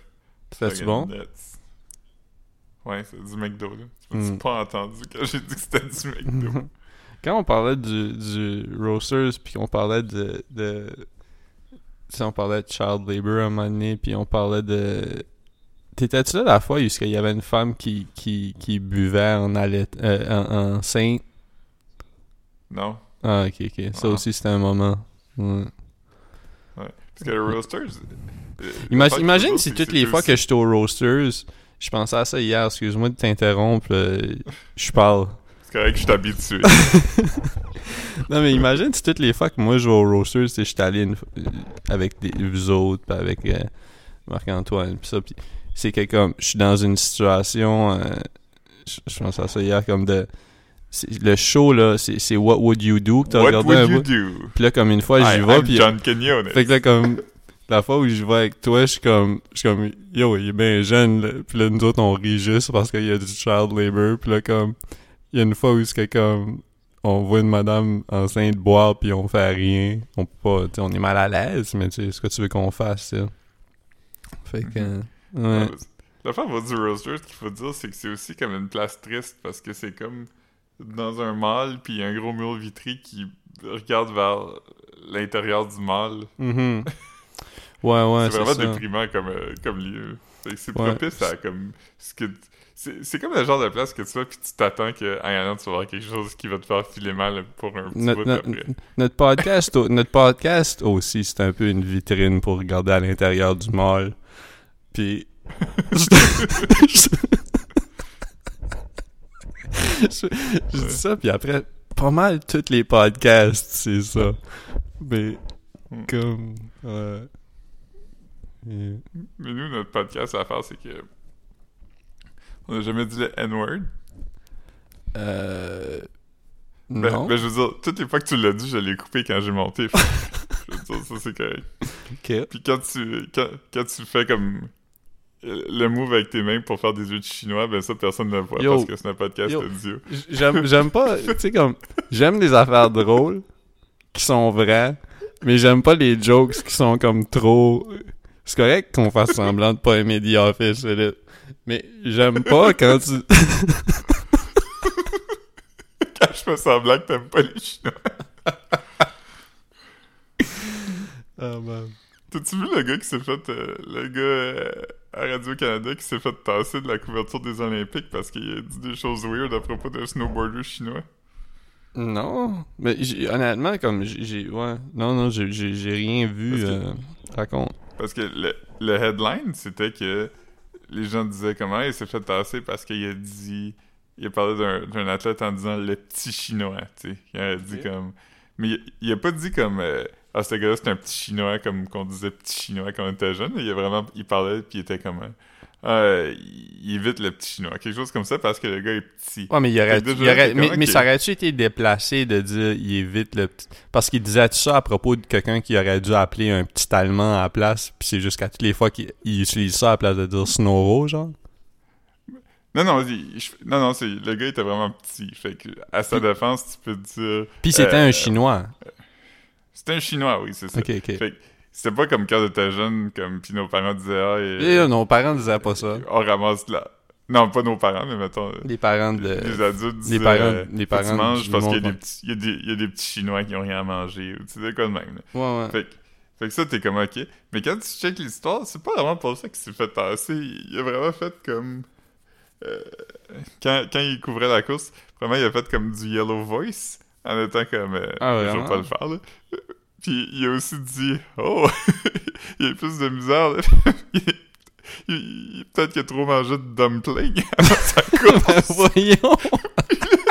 C'était-tu fucking bon? nuts. Ouais, c'est du McDo là. Tu Mm. m'as pas entendu quand j'ai dit que c'était du McDo. (laughs) Quand on parlait du, du Roasters, puis qu'on parlait de... de tu sais, on parlait de child labor à un moment donné, puis on parlait de... T'étais-tu là la fois où il y avait une femme qui, qui, qui buvait en, allait, euh, en, enceinte? non. Ah, ok, ok. Ça Ah. aussi, c'était un moment. Ouais. Parce que le Roosters. euh, Imagine, imagine si toutes les fois aussi- que j'étais au Roasters, je pensais à ça hier, excuse-moi de t'interrompre, euh, je parle. C'est correct que je suis habitué. (laughs) Non mais imagine si toutes les fois que moi je vais au Roasters, sais, j'étais allé une- avec des, vous autres, puis avec euh, Marc-Antoine, puis ça, puis c'est que comme, je suis dans une situation, euh, je, je pense à ça hier, comme de... Le show, là, c'est What Would You Do que t'as What regardé would un you bout? do? Puis là, comme une fois, j'y vais, puis... John Quinones. Fait que là, comme... la fois où je vais avec toi, je suis comme, je suis comme, yo, il est bien jeune, là. Puis là, nous autres, on rit juste parce qu'il y a du child labor. Puis là, comme, il y a une fois où c'est comme, on voit une madame enceinte boire puis on fait rien. On peut pas, on est mal à l'aise, mais tu sais, ce que tu veux qu'on fasse, ça. Fait que, Mhm. Ouais. L'affaire va du Roasters, ce qu'il faut dire, c'est que c'est aussi comme une place triste parce que c'est comme dans un mall, puis il y a un gros mur vitré qui regarde vers l'intérieur du mall. Mhm. (laughs) Ouais, ouais, c'est vraiment ça. déprimant comme, euh, comme lieu. C'est Ouais. propice à comme. ce que C'est comme le genre de place que tu vas puis tu t'attends que en allant, tu vas voir quelque chose qui va te faire filer mal pour un petit Notre, bout notre- après. notre podcast, notre podcast aussi, c'est un peu une vitrine pour regarder à l'intérieur du mall. Puis. je, (laughs) je- je dis ça, puis après, pas mal tous les podcasts, c'est ça. Mais, Hmm. comme. Et- Mais nous, notre podcast, l'affaire, c'est que. On n'a jamais dit le N-word. Euh. Ben, non. ben, je veux dire, toutes les fois que tu l'as dit, je l'ai coupé quand j'ai monté. (laughs) Je veux dire, ça, c'est correct. Ok. Puis quand tu, quand, quand tu fais comme euh, le move avec tes mains pour faire des yeux de chinois, ben ça, personne ne le voit Yo. parce que c'est un podcast Yo. audio. J'aime, j'aime pas, (laughs) tu sais, comme, j'aime les affaires drôles qui sont vraies, mais j'aime pas les jokes qui sont comme trop. C'est correct qu'on fasse semblant de pas aimer The Office. Mais j'aime pas quand tu. (laughs) Quand je fais semblant que t'aimes pas les chinois. Ah, man. T'as-tu vu le gars qui s'est fait. euh, le gars euh, à Radio-Canada qui s'est fait tasser de la couverture des Olympiques parce qu'il a dit des choses weird à propos d'un snowboarder chinois? Non, mais honnêtement, comme j'ai, ouais, non, non, j'ai, rien vu. Parce que- Euh, raconte. Parce que le, le headline, c'était que les gens disaient comment il s'est fait tasser parce qu'il a dit. Il a parlé d'un, athlète en disant le petit chinois, tu sais. Il a dit comme. Mais il, il a pas dit comme. euh, ah, ce gars-là, c'est un petit chinois, comme qu'on disait petit chinois quand on était jeune. Il a vraiment. Il parlait, puis il était comme. euh, il, évite le petit chinois. Quelque chose comme ça parce que le gars est petit. Ouais, mais il aurait, il aurait- mais, ça aurait-tu été déplacé de dire il évite le petit. Parce qu'il disait tout ça à propos de quelqu'un qui aurait dû appeler un petit Allemand à la place, puis c'est juste qu'à toutes les fois qu'il il utilise ça à la place de dire Snoro, genre? Non, non, il- je- non, non, c'est, le gars était vraiment petit. Fait que, à sa défense, tu peux dire. Puis c'était Euh, un Chinois. C'était un chinois, oui, c'est ça. Ok, ok. Fait que c'était pas comme quand on était jeune, comme puis nos parents disaient ah et, Et là, nos parents disaient pas ça. on ramasse de la non pas nos parents mais mettons euh, Les parents de. les adultes disaient parents- euh, les parents tu manges du parce qu'il y a monde, des petits il y a des, il y a des petits chinois qui ont rien à manger ou tu sais quoi de même là. Ouais, ouais. fait que fait que ça t'es comme ok mais quand tu checkes l'histoire c'est pas vraiment pour ça qu'il s'est fait tasser il a vraiment fait comme euh, quand, quand il couvrait la course vraiment il a fait comme du yellow voice en étant comme euh, Ah, je vais pas le faire là puis il a aussi dit oh (laughs) il y a plus de misère là (laughs) peut-être qu'il a trop mangé de dumpling (laughs) avant sa course Voyons!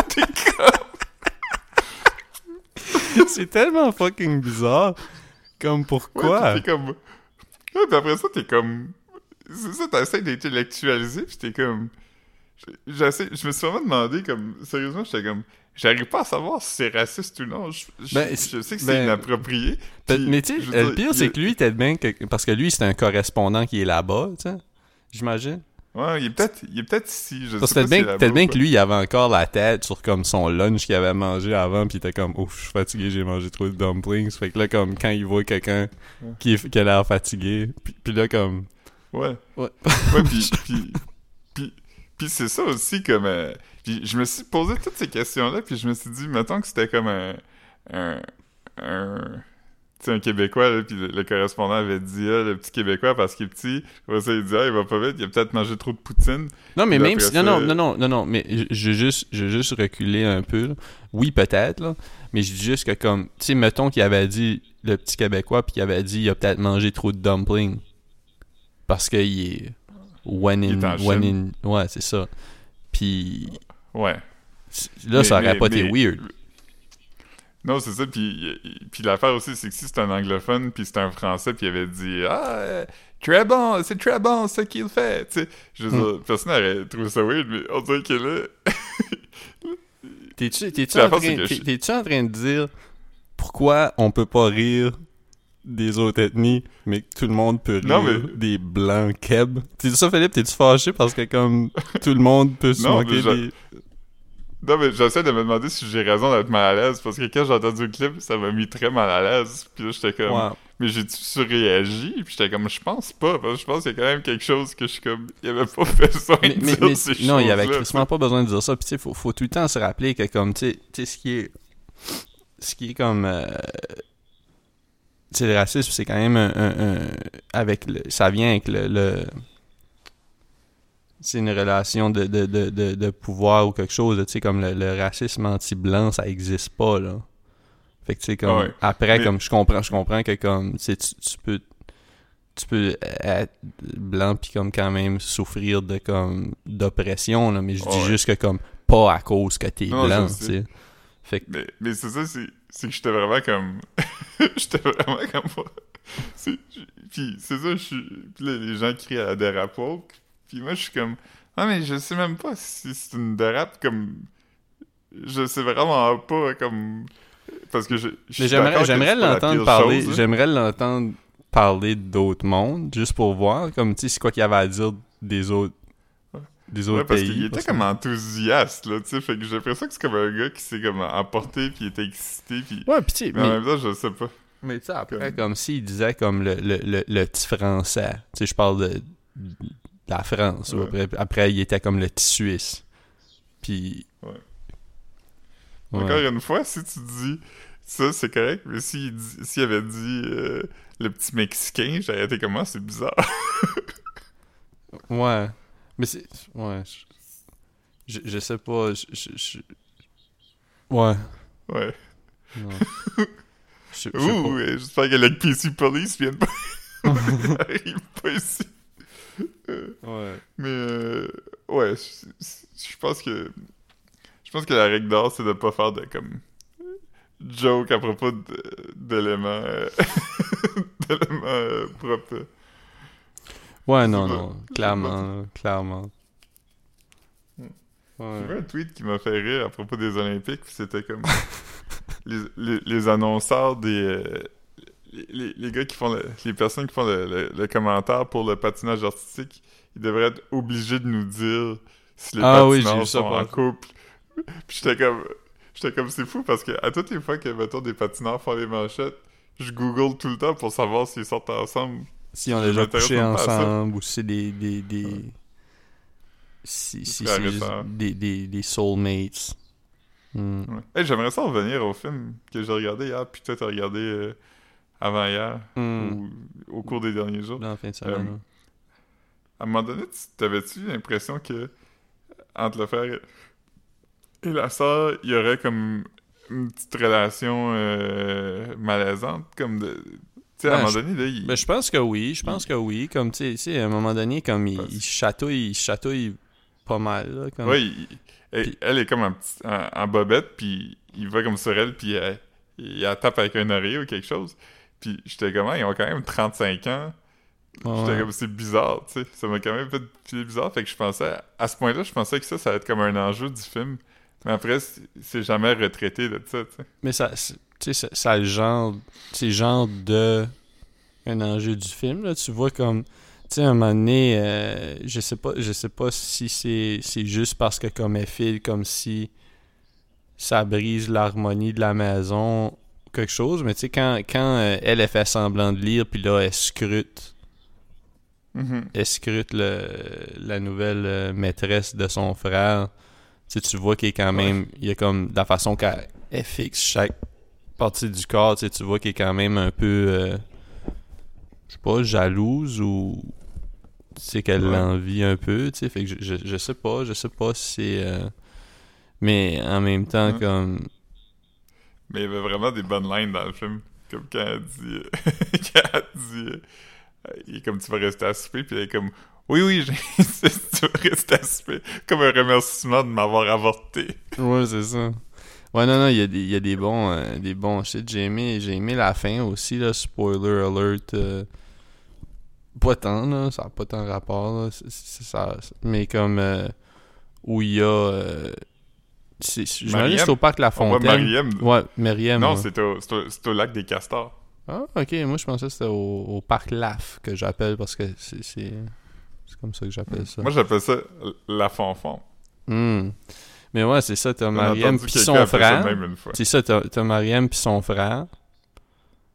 T'es comme- c'est tellement fucking bizarre. Comme Ouais, pourquoi? puis t'es comme... Ouais, puis après ça, t'es comme... C'est ça, t'essaies d'intellectualiser, puis t'es comme... J'essaie... Je me suis vraiment demandé, comme... Sérieusement, j'étais comme... J'arrive pas à savoir si c'est raciste ou non. Je, je- Ben, je sais que c'est ben, inapproprié. Peut- puis, mais tu sais, veux euh, dire, le pire, il- c'est que lui, était bien que... Parce que lui, c'est un correspondant qui est là-bas, tu sais. J'imagine. Ouais, il est peut-être il est peut-être ici, je sais pas peut-être si bien, peut-être bien que lui, il avait encore la tête sur comme son lunch qu'il avait mangé avant, puis il était comme, ouf, je suis fatigué, j'ai mangé trop de dumplings. Fait que là, comme, quand il voit quelqu'un qui, a l'air fatigué, puis, puis là, comme. Ouais. Ouais. ouais, puis... (laughs) puis, puis, puis c'est ça aussi, comme... euh, Puis je me suis posé toutes ces questions-là, puis je me suis dit, mettons que c'était comme un... un, un un Québécois, là, puis le, le correspondant avait dit, ah, le petit Québécois, parce qu'il est petit, après ça, il dit, ah, il va pas vite, il a peut-être mangé trop de poutine. Non, mais même si. Non, ça- non, non, non, non, non, mais je veux juste, je juste reculer un peu. là. Oui, peut-être, là. Mais je dis juste que, comme, tu sais, mettons qu'il avait dit le petit Québécois, puis qu'il avait dit il a peut-être mangé trop de dumplings. Parce qu'il est. One in. one in. Ouais, c'est ça. Puis. Ouais. Là, Mais- ça aurait mais- pas été mais- weird. Non, c'est ça, puis, puis l'affaire aussi, c'est que si c'est un anglophone, puis c'est un français, puis il avait dit « Ah, euh, très bon, c'est très bon ce qu'il fait! » Tu sais, je veux Hmm. dire, personne n'aurait trouvé ça weird, mais on dirait que là... T'es-tu en, train- je- en train de dire pourquoi on peut pas rire des autres ethnies, mais que tout le monde peut rire Non, mais- des blancs keb. Tu dis ça, Philippe? T'es-tu fâché parce que comme tout le monde peut se Non, moquer je- des... Non, mais j'essaie de me demander si j'ai raison d'être mal à l'aise, parce que quand j'ai entendu le clip, ça m'a mis très mal à l'aise. Puis là, j'étais comme, mais j'ai-tu surréagi? Puis j'étais comme, je pense pas, parce que je pense qu'il y a quand même quelque chose que je suis comme, il avait pas besoin Mais, de mais- dire mais- ces non, il y avait crissement pas besoin de dire ça. Puis tu sais, faut, faut tout le temps se rappeler que comme, tu sais- ce qui est... Ce qui est comme... euh, sais, le racisme, c'est quand même un... un- un- avec le, ça vient avec le... le- c'est une relation de, de, de, de, pouvoir ou quelque chose. Tu sais, comme le, le racisme anti-blanc, ça existe pas, là. Fait que tu sais, comme... Ouais. Après, Mais- comme, je comprends, je comprends que comme, tu tu peux tu peux être blanc puis comme quand même souffrir de comme d'oppression là mais je dis Ouais. juste que comme pas à cause que t'es blanc tu sais fait que Mais, mais c'est ça, c'est, c'est que j'étais vraiment comme. (laughs) j'étais vraiment comme. puis c'est ça, je suis. Puis là, les gens crient à la dérape woke. Puis moi, je suis comme. Ah, mais je sais même pas si c'est une dérape comme. Je sais vraiment pas comme. Parce que je. je suis mais j'aimerais l'entendre parler hein. j'aimerais l'entendre parler d'autres mondes juste pour voir comme tu sais c'est quoi qu'il y avait à dire des autres des Ouais, autres parce pays qu'il était parce comme enthousiaste, là, tu sais. Fait que j'ai l'impression que c'est comme un gars qui s'est comme emporté, puis il était excité, puis. ouais puis tu sais Mais en même temps, je sais pas. mais tu sais après comme- comme s'il disait comme le le, le, le petit français tu sais je parle de, de la France ou Ouais. après après il était comme le petit suisse puis Ouais. Ouais. Encore une fois, si tu dis ça, c'est correct, mais s'il dit- s'il avait dit euh, le petit Mexicain, j'aurais été comme moi, c'est bizarre. (laughs) Ouais. Mais c'est. Ouais. Je, je, sais pas. Je, je, je- Ouais. Ouais. Non. (laughs) Je, je sais Ouh, pas. euh, j'espère que le PC Police vienne pas. (laughs) arrive pas ici. Ouais. Mais euh, ouais, je pense que je pense que la règle d'or c'est de pas faire de comme joke à propos de- d'éléments euh, (laughs) d'éléments euh, propres. Ouais, non, non. Clairement. Clairement. Hmm. Ouais. J'ai vu un tweet qui m'a fait rire à propos des Olympiques, c'était comme (laughs) les, les, les annonceurs des euh, les, les- gars qui font le- les personnes qui font le, le- le commentaire pour le patinage artistique, ils devraient être obligés de nous dire si les Ah oui, patineurs ça sont en couple. (laughs) Puis j'étais comme j'étais comme c'est fou parce que à toutes les fois que mettons des patineurs font les manchettes, je google tout le temps pour savoir s'ils sortent ensemble. Si on a déjà ça. ensemble ou si c'est des. des, des... Si, si C'est juste des, des, des soulmates. Hmm. Ouais. Hey, j'aimerais ça revenir au film que j'ai regardé hier, puis toi t'as regardé euh, avant hier Hmm. ou au cours des derniers jours. Dans la fin de semaine. Euh. À un moment donné, tu- t'avais-tu l'impression que entre le frère et la sœur, il y aurait comme une petite relation euh, malaisante, comme de... À un Ben, moment donné, là, il... Ben, je pense que oui, je pense que oui. Comme, tu sais- à un moment donné, comme il, il chatouille, il chatouille pas mal, là. Comme... Il- elle, est comme en, petit- en, en bobette, puis il va comme sur elle, puis elle, il la tape avec un oreiller ou quelque chose. Puis j'étais comme, Ah, ils ont quand même 35 ans. J'étais ouais. comme, c'est bizarre, tu sais. Ça m'a quand même fait filer bizarre. Fait que je pensais, à ce point-là, je pensais que ça, ça allait être comme un enjeu du film. Mais après, c'est jamais retraité de ça, tu sais. Mais ça, tu sais, ça, ça genre, c'est genre de un enjeu du film, là. Tu vois comme, tu sais, à un moment donné, euh, je sais pas, je sais pas si c'est, c'est juste parce que comme elle file, comme si ça brise l'harmonie de la maison, ou quelque chose. Mais tu sais, quand, quand euh, elle, elle fait semblant de lire, puis là, elle scrute Mhm. elle scrute le, la nouvelle euh, maîtresse de son frère. Tu sais, tu vois qu'il est quand Ouais. même. Il y a comme. La façon qu'elle elle fixe chaque partie du corps, tu sais, tu vois qu'il est quand même un peu. euh, je sais pas, jalouse ou. Tu sais, qu'elle Ouais. l'envie un peu, tu sais. Fait que je, je, je sais pas, je sais pas si c'est. euh, mais en même temps, comme. Mais il y avait vraiment des bonnes lines dans le film. Comme quand elle dit... (laughs) quand elle dit... euh, il est comme, tu vas rester à souper, puis elle est comme... Oui, oui, j'insiste, (laughs) tu vas rester à souper. Comme un remerciement de m'avoir avorté. Ouais, c'est ça. Ouais, non, non, il y a des, y a des bons, euh, des bons shit. J'ai aimé, j'ai aimé la fin aussi, là, spoiler alert. euh, pas tant, là, ça n'a pas tant rapport, là, ça, mais comme, euh, où il y a, euh, j'imagine que c'est au parc La On voit Fontaine. Ouais, Meriem. Non, ouais. c'est au, lac des castors. Ah, ok. Moi, je pensais que c'était au, au parc LAF que j'appelle parce que c'est comme ça que j'appelle ça. Moi, j'appelle ça la fanfan. Hmm. Mais ouais, c'est ça. T'as Mariam puis son frère. C'est ça. T'as Mariam puis son frère.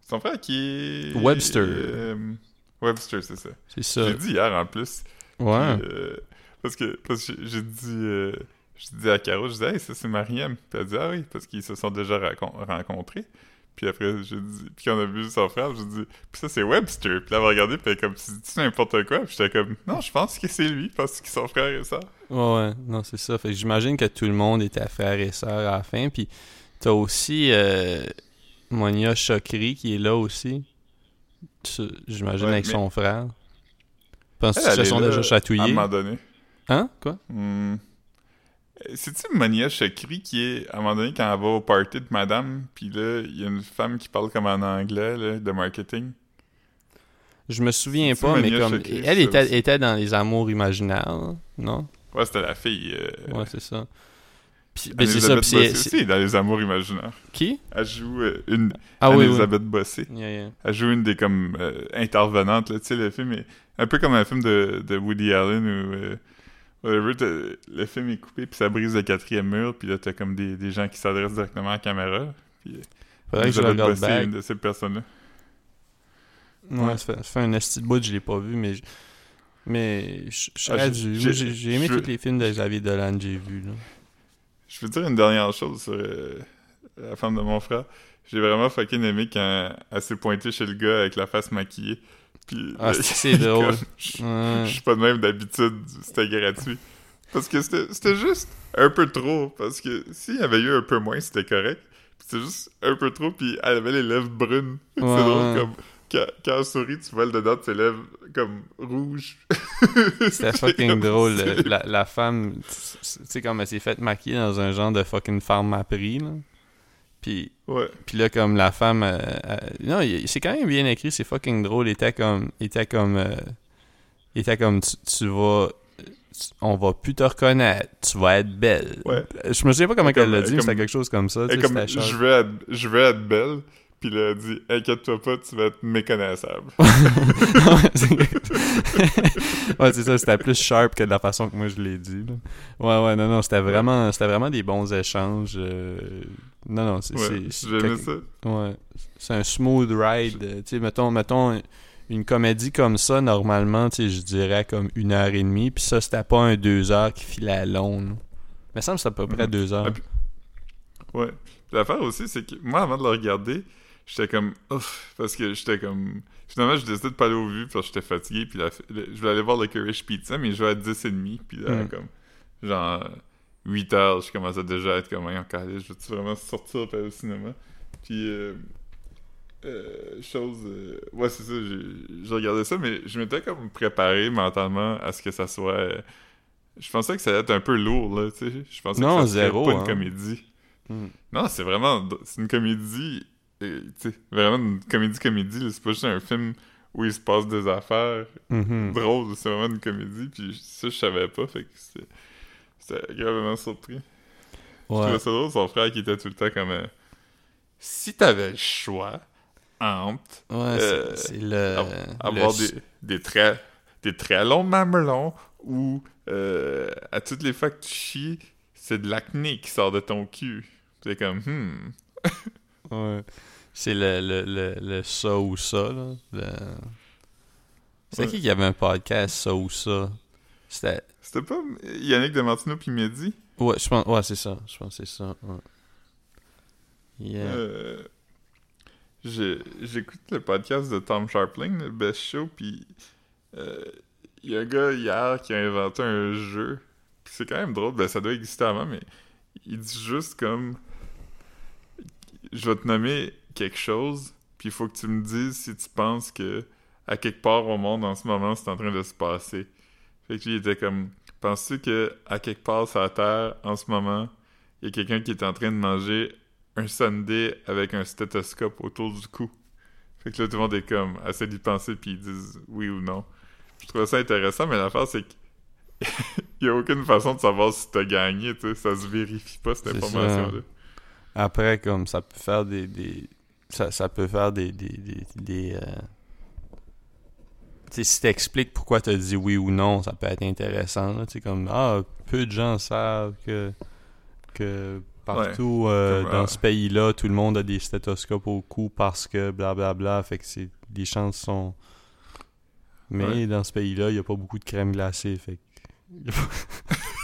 Son frère qui est... Webster. euh, Webster, c'est ça. C'est ça. J'ai dit hier, en plus. Ouais. Puis, euh, parce que, parce que j'ai- dit... euh, dit à Caro, je disais, hey, ça c'est Mariam. Puis elle dit, ah oui, parce qu'ils se sont déjà rencontrés. Puis après, j'ai dit, puis on a vu son frère, j'ai dit, puis ça c'est Webster. Puis là, elle m'a regardé, puis elle comme, tu dis n'importe quoi? Puis j'étais comme, non, je pense que c'est lui, parce qu'ils sont frères et sœurs. Ouais, ouais, non, c'est ça. Fait que j'imagine que tout le monde était frère et sœur à la fin. Puis t'as aussi euh, Monia Chokri qui est là aussi. J'imagine Ouais, avec mais- son frère. Penses-tu qu'ils se sont là, déjà À un chatouillés? moment donné. Hein? Quoi? Hmm. Euh, C'est-tu Monia Chakri qui est, à un moment donné, quand elle va au party de madame, puis là, il y a une femme qui parle comme en anglais, là, de marketing? Je me souviens pas, mais Monia comme. Elle était, dans Les Amours imaginaires, non? Ouais, c'était la fille. euh, Ouais, c'est ça. Puis, ben, c'est ça. Bossé aussi dans Les Amours imaginaires. Qui? Elle joue euh, une... Ah oui, oui. Elisabeth Bossé. Yeah, yeah. Elle joue une des, comme, euh, intervenantes, là, tu sais, le film est... Un peu comme un film de, de Woody Allen où... whatever, le film est coupé, puis ça brise le quatrième mur, puis là, t'as comme des, des gens qui s'adressent directement à la caméra. Puis, euh, Faudrait que je regarde back. une de ces personnes-là. Ouais, ça fait, ça fait un esti de bout je l'ai pas vu, mais. je- Mais je je Ah, serais j'ai- aimé je- tous les films de Xavier Dolan que j'ai vus. là. Je veux dire une dernière chose sur euh, la femme de mon frère. J'ai vraiment fucking aimé quand elle s'est pointée chez le gars avec la face maquillée. Puis, Ah, c'est- drôle. Je suis pas de même d'habitude, c'était gratuit. Parce que c'était c'était juste un peu trop. Parce que s'il y avait eu un peu moins, c'était correct. Puis c'est juste un peu trop, puis elle avait les lèvres brunes. (laughs) C'est drôle, comme quand, quand elle sourit, tu vois le dedans de ses lèvres comme rouges. (laughs) C'était (laughs) fucking drôle. La, la femme, tu tu sais, comme elle s'est faite maquiller dans un genre de fucking farm à prix, là. Puis, Ouais. puis là, comme la femme. euh, euh, non, c'est quand même bien écrit, c'est fucking drôle. Il était comme. Il était comme. euh, il était comme. Tu, tu vas. tu- on va plus te reconnaître. Tu vas être belle. Ouais. Je me souviens pas comment Comme- elle l'a dit, mais c'était quelque chose comme ça. tu Et sais, comme, je veux, être, je veux être belle. Puis là, elle dit, inquiète-toi pas, tu vas être méconnaissable. (laughs) ouais, c'est ça, c'était plus sharp que de la façon que moi je l'ai dit. là. Ouais, ouais, non, non, c'était vraiment, c'était vraiment des bons échanges. euh, Non, non, c'est. Ouais, c'est- j'ai aimé c'est- ça. Ouais. C'est un smooth ride. Tu sais, mettons, mettons, une comédie comme ça, normalement, tu sais, je dirais comme une heure et demie. Puis ça, c'était pas un deux heures qui filait long. là. Mais ça me semble à peu près Mhm. deux heures. Ah, puis- Ouais. L'affaire aussi, c'est que moi, avant de le regarder, j'étais comme ouf, parce que j'étais comme. Finalement, j'ai décidé de pas aller au vu parce que j'étais fatigué. Puis la- je voulais aller voir le Curious Pizza, mais je vais à 10h30. Puis là, Mm. comme. Genre, 8 heures, je commençais déjà à être comme, en calé, je veux-tu vraiment sortir pour aller au cinéma? Puis, euh, euh, chose. euh, ouais, c'est ça, j'ai regardé ça, mais je m'étais comme préparé mentalement à ce que ça soit. je pensais que ça allait être un peu lourd, là, tu sais. Je pensais Non, que ça serait zéro, pas une hein. comédie. Mm. Non, c'est vraiment. C'est une comédie. Vraiment une comédie-comédie. C'est pas juste un film où il se passe des affaires Mhm. drôles. C'est vraiment une comédie. Puis ça, je savais pas. Fait que c'était. Gravement surpris. Je Ouais. trouvais ça drôle, son frère qui était tout le temps comme. euh, si t'avais le choix entre Ouais, Euh, c'est- c'est le. avoir le- des, des très des très longs mamelons ou euh, à toutes les fois que tu chies, c'est de l'acné qui sort de ton cul. C'est comme hmm. (laughs) Ouais. C'est le, le, le, le ça ou ça, là. Le... C'est Ouais. qui qui avait un podcast, ça ou ça? C'était... C'était pas Yannick de Martino puis Mehdi? Ouais, je pense... Ouais, c'est ça. Je pense que c'est ça. ouais. Yeah. Euh, J'écoute le podcast de Tom Sharpling, le Best Show, puis euh, il y a un gars hier qui a inventé un jeu. Puis c'est quand même drôle, ben ça doit exister avant, mais il dit juste comme je vais te nommer quelque chose, puis il faut que tu me dises si tu penses que à quelque part au monde en ce moment c'est en train de se passer. Fait que lui, il était comme penses-tu que à quelque part sur la Terre en ce moment, il y a quelqu'un qui est en train de manger un sundae avec un stéthoscope autour du cou? Fait que là, tout le monde est comme, essaie d'y penser, puis ils disent oui ou non. Je trouve ça intéressant, mais l'affaire, c'est qu'il (laughs) y a aucune façon de savoir si t'as gagné, tu sais. Ça se vérifie pas, cette information-là. Après, comme ça peut faire des, des, ça, ça peut faire des. des, des, des, euh, si t'expliques pourquoi t'as dit oui ou non, ça peut être intéressant. là. Tu comme, ah, peu de gens savent que, que partout euh, Comme, dans ah. ce pays-là, tout le monde a des stéthoscopes au cou parce que blablabla. fait que c'est, les chances sont. Mais Ouais. dans ce pays-là, il n'y a pas beaucoup de crème glacée. Fait que. (laughs)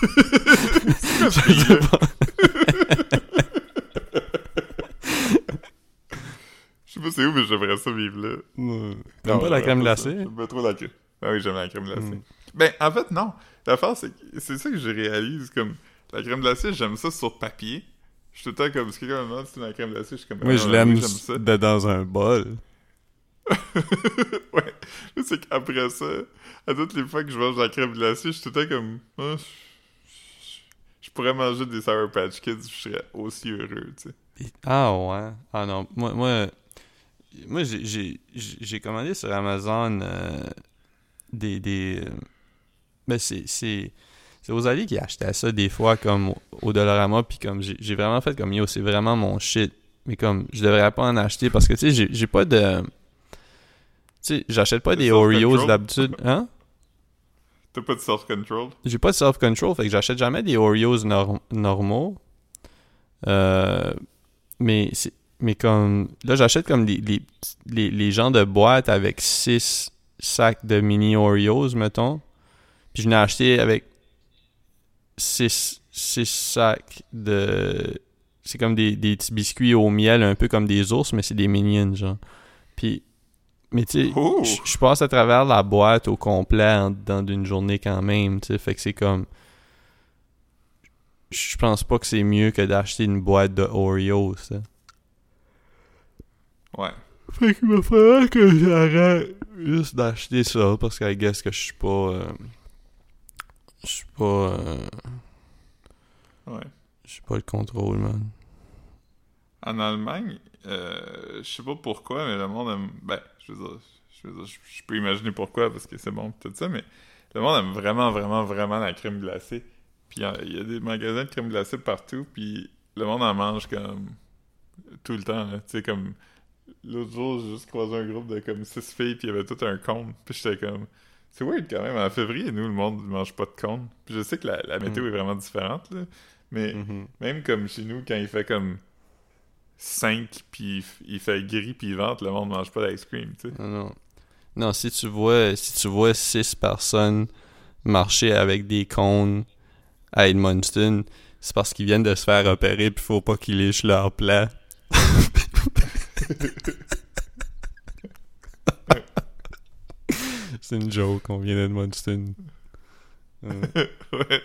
(laughs) y a pas- Je Je sais pas. c'est où, mais j'aimerais ça vivre là. T'aimes pas la j'aimerais crème glacée? J'aime pas trop la crème. Ah oui, j'aime la crème glacée. Mm. Ben, en fait, non. L'affaire, c'est que c'est ça que je réalise. Comme, la crème glacée, j'aime ça sur papier. Je suis tout le temps comme, si quelqu'un me demande si c'est la crème glacée, je suis comme, Moi, ah, je oui, l'aime j'aime ça. de dans un bol. (laughs) ouais. Mais c'est qu'après ça, à toutes les fois que je mange de la crème glacée, je suis tout le temps comme, Ah, je... je pourrais manger des Sour Patch Kids, je serais aussi heureux, tu sais. Ah ouais. Ah non. Moi, moi, moi j'ai- commandé sur Amazon euh, des. des euh, ben, c'est. C'est c'est Rosalie qui achetait ça des fois comme au, Dollarama. Puis comme j'ai vraiment fait comme yo, c'est vraiment mon shit. Mais comme je devrais pas en acheter parce que tu sais, j'ai- pas de. Tu sais, j'achète pas De des? Oreos d'habitude. Hein? (laughs) T'as pas de self-control? J'ai pas de self-control, fait que j'achète jamais des Oreos nor- normaux. Euh, mais c'est mais comme là j'achète comme les, les, les, les gens de boîte avec 6 sacs de mini Oreos mettons. Puis je n'ai acheté avec 6 sacs de c'est comme des, des petits biscuits au miel un peu comme des ours mais c'est des minions genre. Puis mais tu sais Oh! je je passe à travers la boîte au complet en- dans une journée quand même, tu sais, fait que c'est comme je pense pas que c'est mieux que d'acheter une boîte de Oreos, ça. Ouais. Fait qu'il va falloir que j'arrête juste d'acheter ça parce que I guess que je suis pas euh, je suis pas euh, Ouais. je suis pas le contrôle, man. En Allemagne, euh, je sais pas pourquoi, mais le monde aime. Ben, je veux dire, je, veux dire, je, je peux imaginer pourquoi, parce que c'est bon, tout ça, mais le monde aime vraiment, vraiment, vraiment la crème glacée. Puis il y a- il y, a des magasins de crème glacée partout, puis le monde en mange comme tout le temps. Tu sais, comme l'autre jour, j'ai juste croisé un groupe de comme six filles, puis il y avait tout un cône, puis j'étais comme. C'est weird quand même. En février, nous, le monde ne mange pas de cône. Puis je sais que la, la météo Mm. est vraiment différente, là, mais. Même comme chez nous, quand il fait comme 5 puis il fait gris puis il vente, le monde mange pas d'ice cream, tu sais. Non, non. Non, si tu vois si tu vois six personnes marcher avec des cônes à Edmundston, c'est parce qu'ils viennent de se faire opérer puis faut pas qu'ils lichent leur plat. (laughs) (laughs) c'est une joke, on vient d'Edmundston. Ouais. ouais.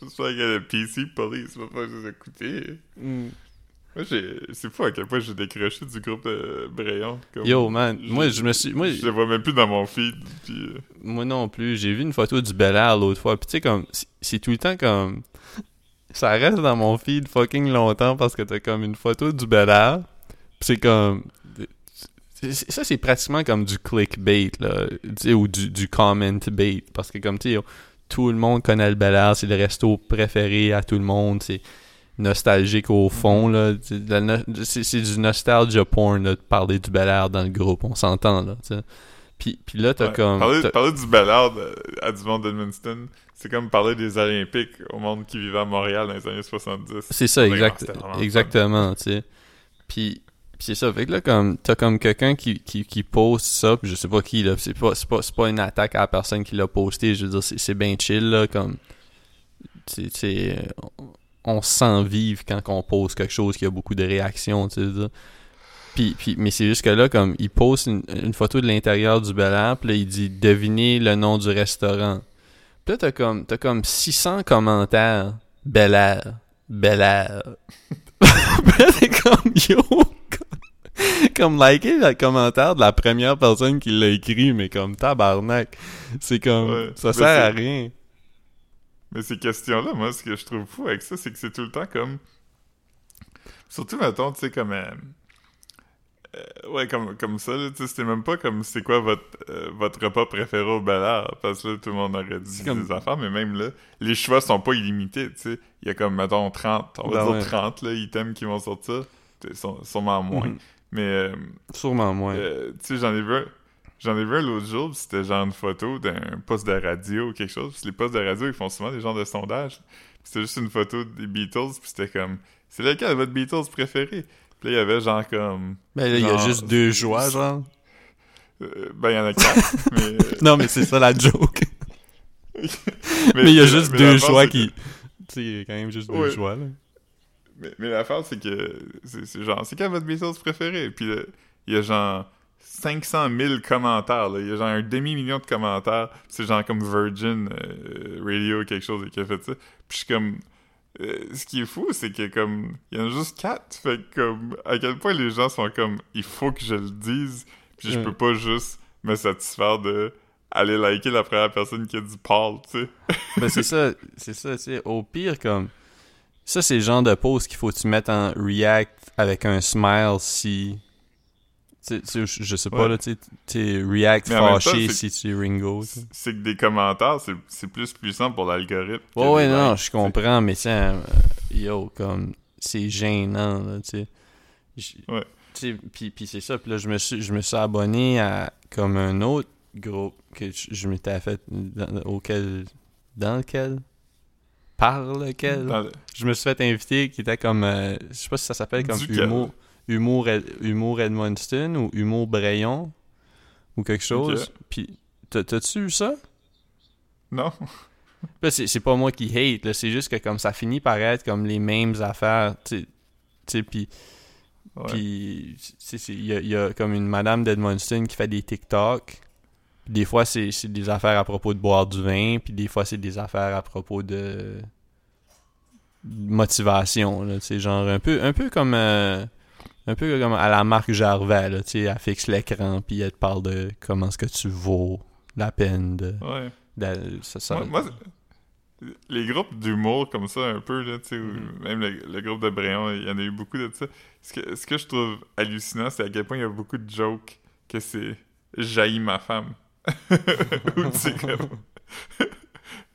J'espère qu'il y a le PC Police va pas nous écouter. Moi, j'ai... C'est fou à quel point j'ai décroché du groupe de Brayon. Comme- Yo man, moi je me suis moi Je le vois même plus dans mon feed, puis... euh, Moi non plus. J'ai vu une photo du Bel Air l'autre fois. Puis tu sais, comme, c'est tout le temps comme. Ça reste dans mon feed fucking longtemps parce que t'as comme une photo du Bel Air. C'est comme. Ça, c'est pratiquement comme du clickbait, là. Ou du, du comment bait. Parce que, comme, tu sais, tout le monde connaît le Bel Air. C'est le resto préféré à tout le monde. C'est nostalgique au fond, là. C'est du nostalgia porn, là, de parler du Bel Air dans le groupe. On s'entend, là. Puis, puis là, t'as ouais. comme. Parler, parler du Ballard à, à du monde d'Edmundston, c'est comme parler des Olympiques au monde qui vivait à Montréal dans les années 70. C'est ça, exact, fun. exactement, tu sais. Puis, puis c'est ça, fait que là, comme, t'as comme quelqu'un qui, qui, qui poste ça, puis je sais pas qui, là, c'est pas, c'est pas, c'est pas une attaque à la personne qui l'a posté, je veux dire, c'est, c'est bien chill, là, comme, sais, on, se sent vivre quand on pose quelque chose qui a beaucoup de réactions, tu sais. Puis, puis, mais c'est juste que là, comme, il poste une, une photo de l'intérieur du Bel Air, puis là, il dit « Devinez le nom du restaurant ». Puis là, t'as comme, t'as comme 600 commentaires « Bel Air, Bel Air (laughs) ». (laughs) Puis là, t'es comme « Yo ». (laughs) Comme, liker le commentaire de la première personne qui l'a écrit, mais comme tabarnak. C'est comme, Ouais, ça sert à rien. Mais ces questions-là, moi, ce que je trouve fou avec ça, c'est que c'est tout le temps comme. Surtout, mettons, tu sais, comme. euh, euh, ouais, comme, comme ça, là, tu sais, c'était même pas comme c'est quoi votre, euh, votre repas préféré au Bel Air, parce que là, tout le monde aurait dit comme- des affaires, mais même là, les choix sont pas illimités, tu sais. Il y a comme, mettons, 30, on va Ben dire ouais. 30, là, items qui vont sortir. Sûrement moins. Mhm. Mais, euh, Sûrement moins. euh, tu sais, j'en ai vu un- J'en ai vu un l'autre jour, c'était genre une photo d'un poste de radio ou quelque chose. Puis les postes de radio, ils font souvent des genres de sondages. C'était juste une photo des Beatles, puis c'était comme... C'est lequel votre Beatles préféré? Puis là, il y avait genre comme... Ben là, il y a juste deux choix, genre. euh, ben, il y en a quatre, (laughs) mais... Non, mais c'est ça la joke. (laughs) mais, il y a juste deux c'est qui. Tu sais, il y a quand même juste deux choix, là. Mais, mais l'affaire, c'est que... C'est genre, c'est quel votre Beatles préféré? Puis il y a genre... 500 000 commentaires, là. Il y a genre un demi-million de commentaires. C'est genre comme Virgin euh, Radio quelque chose qui a fait ça. Puis je suis comme... euh, ce qui est fou, c'est que comme... Il y en a juste quatre. Fait que comme... À quel point les gens sont comme... Il faut que je le dise. Puis je peux pas juste me satisfaire de... Aller liker la première personne qui a dit Paul, tu sais. Ben, c'est (laughs) ça, c'est ça, tu sais. Au pire, comme. Ça, c'est le genre de pose qu'il faut que tu mettes en react avec un smile si. Tu sais, je sais pas, Ouais. là, tu sais, react Mais temps, fâché si tu es Ringo. C'est- que des commentaires, c'est plus puissant pour l'algorithme. Ouais, ouais, non, je comprends, mais tiens, euh, yo, comme, c'est gênant, là, tu sais. Ouais. Puis, puis c'est ça, puis là, je me suis, je me suis abonné à, comme, un autre groupe que je, je m'étais fait, dans, auquel, dans lequel, par lequel, Dans je me suis fait inviter, qui était comme, euh, je sais pas si ça s'appelle comme Duquel? Humour, Humour, Humour Edmundston ou Humour Brayon, ou quelque chose, puis, t'as- t'as-tu vu ça? Non? Là, c'est c'est pas moi qui hate, c'est juste que comme ça finit par être comme les mêmes affaires, tu sais, puis puis c'est- c'est- il y a, il y a comme une madame d'Edmundston qui fait des TikTok. Puis Des fois, c'est c'est des affaires à propos de boire du vin, puis des fois, c'est des affaires à propos de motivation, sais, genre un peu, un peu comme euh, un peu comme à la marque Gervais, là, tu sais, elle fixe l'écran, puis elle te parle de comment est-ce que tu vaux la peine de... Ouais. de- ça, ça- Moi, moi, c'est- les groupes d'humour comme ça, un peu, là, tu sais, Mhm. même le, le groupe de Bréon, il y en a eu beaucoup de ça. Ce que, ce que je trouve hallucinant, c'est à quel point il y a beaucoup de jokes que c'est « jaillit ma femme ». (laughs) Ou sais, comme...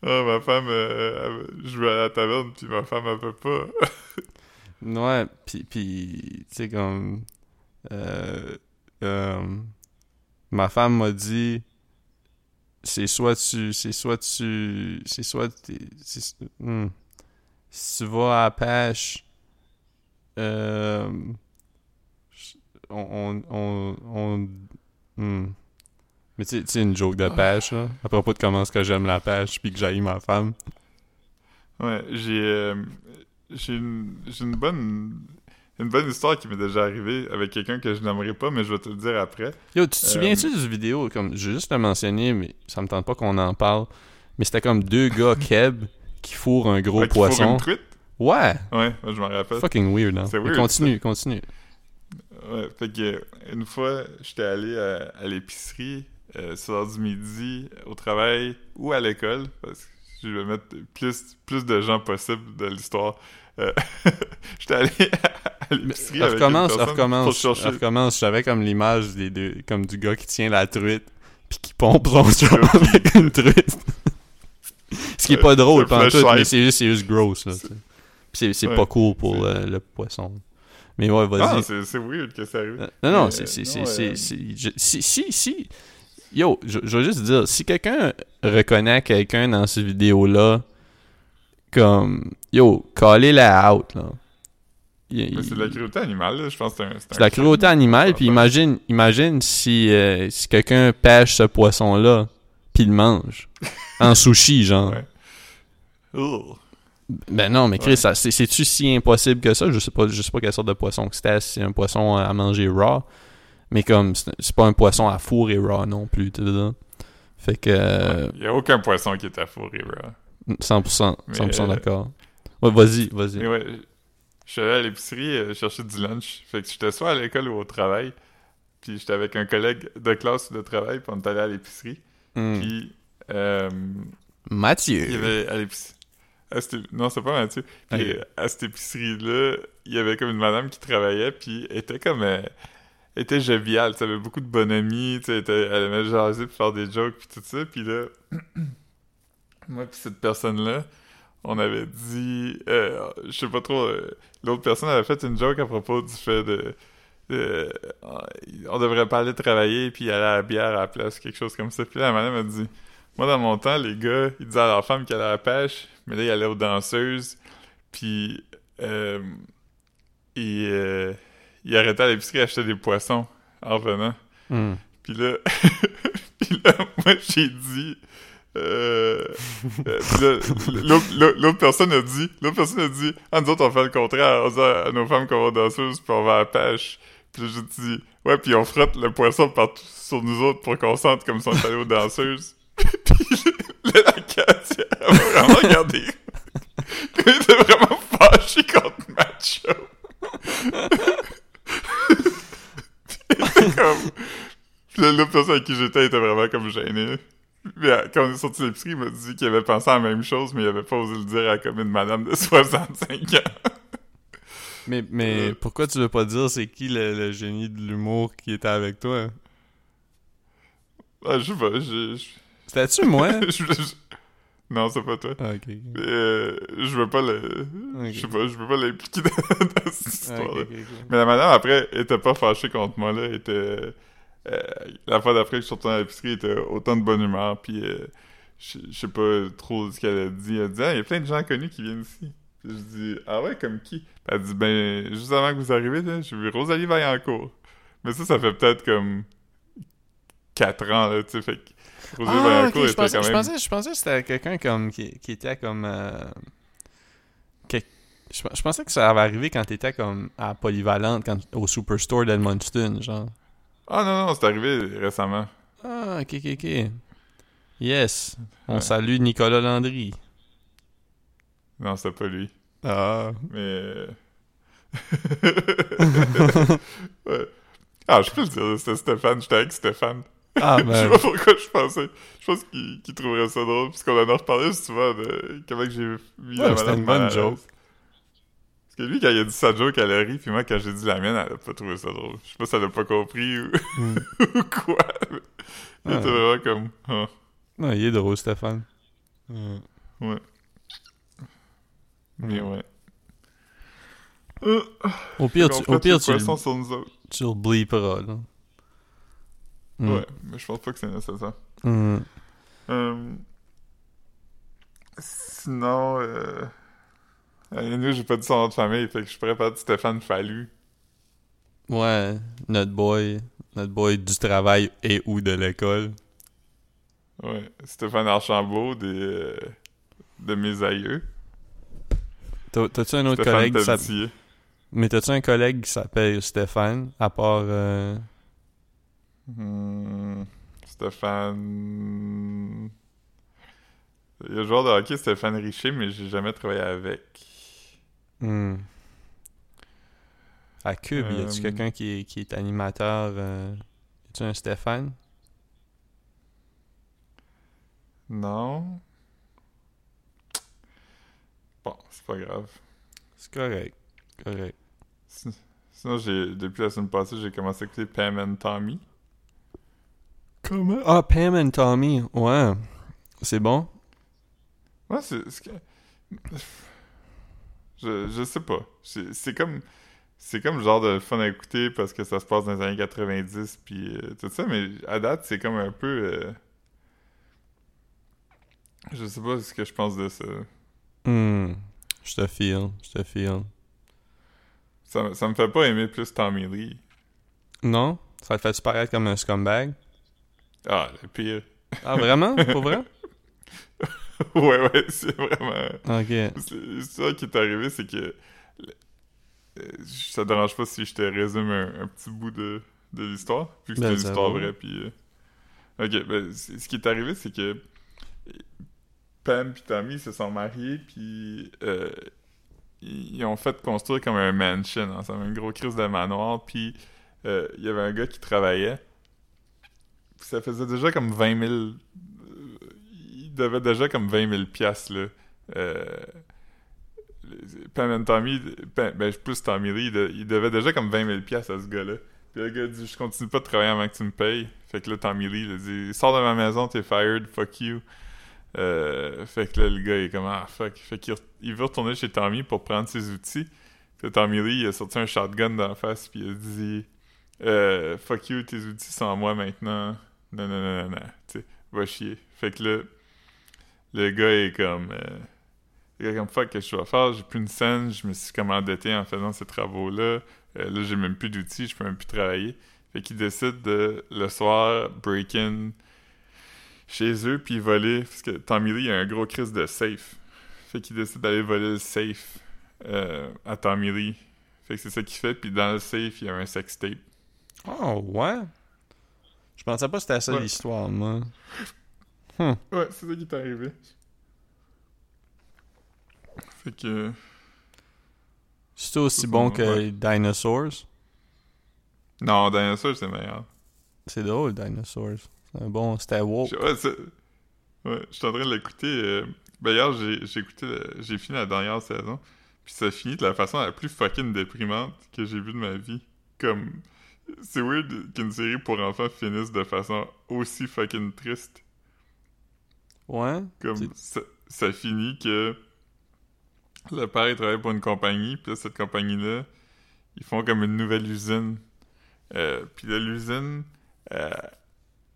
Ah, (laughs) ma femme, euh, elle- je vais à la taverne, puis ma femme, elle peut pas. (laughs) Ouais, puis, puis tu sais, comme... euh, euh, ma femme m'a dit... C'est soit tu... C'est soit tu... C'est soit... c'est- hmm. Si tu vas à la pêche... Euh, on... On... On... on- hmm. Mais tu sais- une joke de pêche, là. À propos de comment est-ce que j'aime la pêche, puis que j'aille ma femme. Ouais, j'ai euh, j'ai une, j'ai une bonne une bonne histoire qui m'est déjà arrivée avec quelqu'un que je n'aimerais pas, mais je vais te le dire après. Yo, tu te Euh, souviens-tu du vidéo, comme, je vais juste le mentionner, mais ça me tente pas qu'on en parle, mais c'était comme deux gars (laughs) keb qui fourrent un gros poisson. une truite? Ouais! Ouais, moi, je m'en rappelle. Fucking weird, hein? C'est Mais weird, continue, continue. Ouais, fait que euh, une fois, j'étais allé à, à l'épicerie euh, l'heure du midi, au travail ou à l'école, parce que je vais mettre plus, plus de gens possible de l'histoire. Euh, (laughs) j'étais allé à l'épicerie avec une recommence, recommence, pour chercher... recommence. J'avais comme l'image des deux, comme du gars qui tient la truite, puis qui pompe son (laughs) Ok. avec une truite. Ce qui est pas Euh, drôle, pas tout, mais c'est juste, juste gross, là. C'est- Ouais, pas cool pour euh, le poisson. Mais ouais, vas-y. Ah, c'est weird que ça arrive. Euh, Non, non, c'est. euh, si, si. Yo, je, je veux juste dire, si quelqu'un reconnaît quelqu'un dans ces vidéos-là, comme. Yo, callez-la out, là. Il- c'est de la cruauté animale, là. Je pense que c'est un... c'est de la cruauté animale, puis imagine, imagine si, euh, si quelqu'un pêche ce poisson-là, puis le mange. (laughs) en sushi, genre. Ouais. Ben non, mais Chris, Ouais. c'est-tu si impossible que ça? Je sais pas, je sais pas quelle sorte de poisson que c'était, si c'est un poisson à manger raw. Mais comme, c'est pas un poisson à fourrer raw non plus, tu vois. Fait que, euh, Il y a aucun poisson qui est à fourrer, bro. 100%, Mais, 100% euh, d'accord. Ouais, vas-y, vas-y. Mais ouais, je suis allé à l'épicerie euh, chercher du lunch. Fait que j'étais soit à l'école ou au travail. Puis j'étais avec un collègue de classe ou de travail, puis on est allé à l'épicerie. Hmm. Puis, euh, Mathieu. il y avait à l'épicerie... cette- Non, c'est pas Mathieu. Puis euh, à cette épicerie-là, il y avait comme une madame qui travaillait, puis elle était comme... euh, était joviale, tu avait beaucoup de bonhomie, tu sais, elle, aimait jaser puis faire des jokes puis tout ça. Puis là, (clears throat) moi puis cette personne-là, on avait dit, euh, je sais pas trop, euh, l'autre personne avait fait une joke à propos du fait de, de- on devrait pas aller travailler puis aller à la bière à la place, quelque chose comme ça. Puis là, la madame a dit, moi dans mon temps, les gars, ils disaient à leur femme qu'elle allait à la pêche, mais là, ils allaient aux danseuses, puis euh, ils, ils arrêtaient à l'épicerie acheter des poissons en revenant. Hmm. Puis là, (laughs) puis là, moi, j'ai dit... Euh, euh, l'autre personne a dit, l'autre personne a dit, ah, nous autres, on fait le contraire, on dit à, nos femmes qu'on va danseuse, puis on va à la pêche. Puis là, j'ai dit, ouais, puis on frotte le poisson partout sur nous autres pour qu'on sente comme si on était allé aux danseuses. (laughs) puis là, la Katia, elle m'a vraiment regardé. Elle était vraiment fâchée contre Macho. Comme... Puis là, l'autre personne avec qui j'étais était vraiment comme gênée. Mais euh, quand on est sorti de l'épicerie, il m'a dit qu'il avait pensé à la même chose, mais il avait pas osé le dire à comme une madame de (laughs) 65 ans. Mais, mais Euh. pourquoi tu veux pas dire c'est qui le, le génie de l'humour qui était avec toi? Ah, je sais pas, je... je- C'était-tu moi? (laughs) je- je- Non, c'est pas toi. Ah, euh, je veux pas le... Je sais pas, je veux pas l'impliquer (laughs) dans, dans cette histoire ok, ok, ok. Mais la madame, après, était pas fâchée contre moi, là. Elle était... euh, la fois d'après que je suis sorti à l'épicerie, elle était autant de bonne humeur, puis... euh, je je sais pas trop ce qu'elle a dit. Elle dit, ah, il y a plein de gens connus qui viennent ici. Puis je dis, ah ouais, comme qui? Puis elle dit, ben, juste avant que vous arriviez, là, j'ai vu Rosalie Vaillancourt. Mais ça, ça fait peut-être comme 4 ans, là, tu sais, fait que Ah, ok, je pensais, quand je pensais, je pensais que c'était quelqu'un comme qui, qui était comme. euh, que- je, je pensais que ça avait arrivé quand t'étais comme à Polyvalente, quand, au Superstore d'Edmundston, genre. Ah non, non, c'est arrivé récemment. Ah, ok, ok, ok. Yes. On Ouais. salue Nicolas Landry. Non, c'était pas lui. Ah. Mais... euh, (laughs) ouais. Ah, je peux le dire, c'était Stéphane, j'étais avec Stéphane. Ah, (laughs) Je sais ben. pas pourquoi je pensais. Je pense qu'il trouverait ça drôle, puisqu'on en a reparlé souvent de comment que j'ai mis Ouais, la c'était une bonne joke. Parce que lui, quand il a dit sa joke, elle a ri, puis moi, quand j'ai dit la mienne, elle a pas trouvé ça drôle. Je sais pas si elle a pas compris ou, Hmm. (laughs) ou quoi. mais Il Ah. était vraiment comme... ah, Non, il est drôle, Stéphane. ouais. Mais ouais. Euh, Au pire, tu, au pire, tu, tu le bleeperas, là. Hmm. Ouais, mais je pense pas que c'est nécessaire. Hmm. Euh, Sinon, euh... nous, j'ai pas dit son nom de famille, fait que je pourrais pas dire Stéphane Fallu. Ouais, notre boy, notre boy du travail et ou de l'école. Ouais, Stéphane Archambault des, euh, de mes aïeux. T'as- T'as-tu un autre Stéphane collègue qui s'appelle... Mais t'as-tu un collègue qui s'appelle Stéphane, à part... euh, Hmm, Stéphane... Il y a le joueur de hockey Stéphane Richer, mais j'ai jamais travaillé avec. hmm. À Cube, y a-tu Euh, quelqu'un qui est, qui est animateur... Euh... Y a-tu un Stéphane? Non. Bon, c'est pas grave. C'est correct. Correct. Si- Sinon, j'ai depuis la semaine passée, j'ai commencé à écouter Pam and Tommy. Comment? Ah, Pam and Tommy. Ouais. C'est bon? Ouais, c'est... Je, je sais pas. C'est comme... C'est comme le genre de fun à écouter parce que ça se passe dans les années 90 puis euh, tout ça, mais à date, c'est comme un peu... euh, Je sais pas ce que je pense de ça. Hmm. Je te feel. Je te feel. Ça, me- ça me fait pas aimer plus Tommy Lee. Non? Ça te fait-tu paraître comme un scumbag? Ah, le pire. Ah, vraiment? Pour vrai? (laughs) ouais, ouais, c'est vraiment... Ok. C'est ça qui est arrivé, c'est que euh, ça te dérange pas si je te résume un, un petit bout de, de l'histoire, vu que c'est Ben, une histoire va. vraie, puis... euh, Ok, ben, ce qui est arrivé, c'est que euh, Pam puis Tommy se sont mariés, puis euh, ils ont fait construire comme un mansion ensemble, un gros crise de manoir, puis euh, il y avait un gars qui travaillait, puis ça faisait déjà comme 20 000... euh, il devait déjà comme 20 000 piastres, là. Euh, Pam Tommy, ben plus Tommy Lee, il, de- il devait déjà comme 20 000 piastres à ce gars-là. Puis le gars dit, je continue pas de travailler avant que tu me payes. Fait que là, Tommy Lee, il a dit, sors de ma maison, t'es fired, fuck you. Euh, fait que là, le gars, il est comme, ah, fuck. Fait qu'il il veut retourner chez Tommy pour prendre ses outils. Puis Tommy Lee, il a sorti un shotgun dans la face, puis il a dit, euh, fuck you, tes outils sont à moi maintenant. Non, non, non, non, non. Tu sais, va chier. Fait que là, le gars est comme, euh, gars est comme, fuck, qu'est-ce que je dois faire? J'ai plus une scène, je me suis comme endetté en faisant ces travaux-là. Euh, là, j'ai même plus d'outils, je peux même plus travailler. Fait qu'il décide de, le soir, break-in chez eux, puis voler, parce que Tommy Lee a un gros crise de safe. Fait qu'il décide d'aller voler le safe euh, à Tommy Lee. Fait que c'est ça qu'il fait, puis dans le safe, il y a un sex tape. Oh, ouais? Je pensais pas que c'était ça Ouais. l'histoire, moi. Ouais, c'est ça qui est arrivé. Fait que... C'est aussi Ça, bon que ouais. Dinosaurs? Non, Dinosaur, c'est meilleur. C'est drôle, Dinosaurs. C'est un bon. C'était woke. Ouais, je suis en train de l'écouter. euh, Ben hier, j'ai j'ai écouté, le- j'ai fini la dernière saison, puis ça finit de la façon la plus fucking déprimante que j'ai vue de ma vie. Comme, c'est weird qu'une série pour enfants finisse de façon aussi fucking triste. Ouais. Comme, ça, ça finit que le père il travaille pour une compagnie, puis là, cette compagnie-là, ils font comme une nouvelle usine. Euh, puis là, l'usine euh,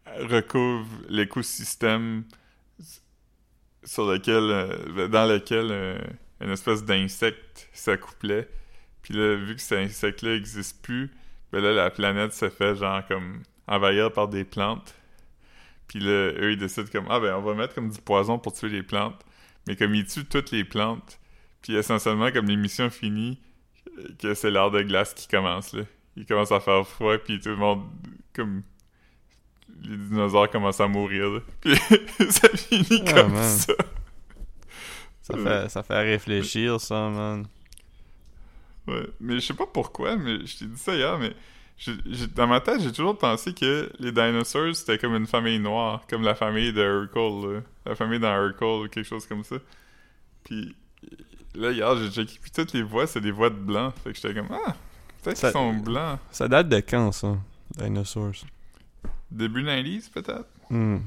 recouvre l'écosystème sur lequel, euh, dans lequel une espèce d'insecte s'accouplait. Puis là, vu que cet insecte-là n'existe plus, ben là, la planète se fait genre comme envahir par des plantes. Puis là, eux, ils décident comme, ah ben, on va mettre comme du poison pour tuer les plantes. Mais comme ils tuent toutes les plantes, puis essentiellement, comme l'émission finit, que c'est l'heure de glace qui commence, là. Il commence à faire froid, puis tout le monde, comme... Les dinosaures commencent à mourir, là. (laughs) Puis ça finit Ah, comme man. ça. Ça fait, ça fait réfléchir, ça, man. Ouais, mais je sais pas pourquoi, mais je t'ai dit ça hier, mais dans ma tête, j'ai toujours pensé que les dinosaures, c'était comme une famille noire, comme la famille de Urkel, là. la famille dans Urkel ou quelque chose comme ça. Puis là, hier, j'ai checké, puis toutes les voix, c'est des voix de blancs. Fait que j'étais comme, ah, peut-être qu'ils sont blancs. Ça date de quand, ça? Dinosaurs. Début 90s, peut-être? Hmm.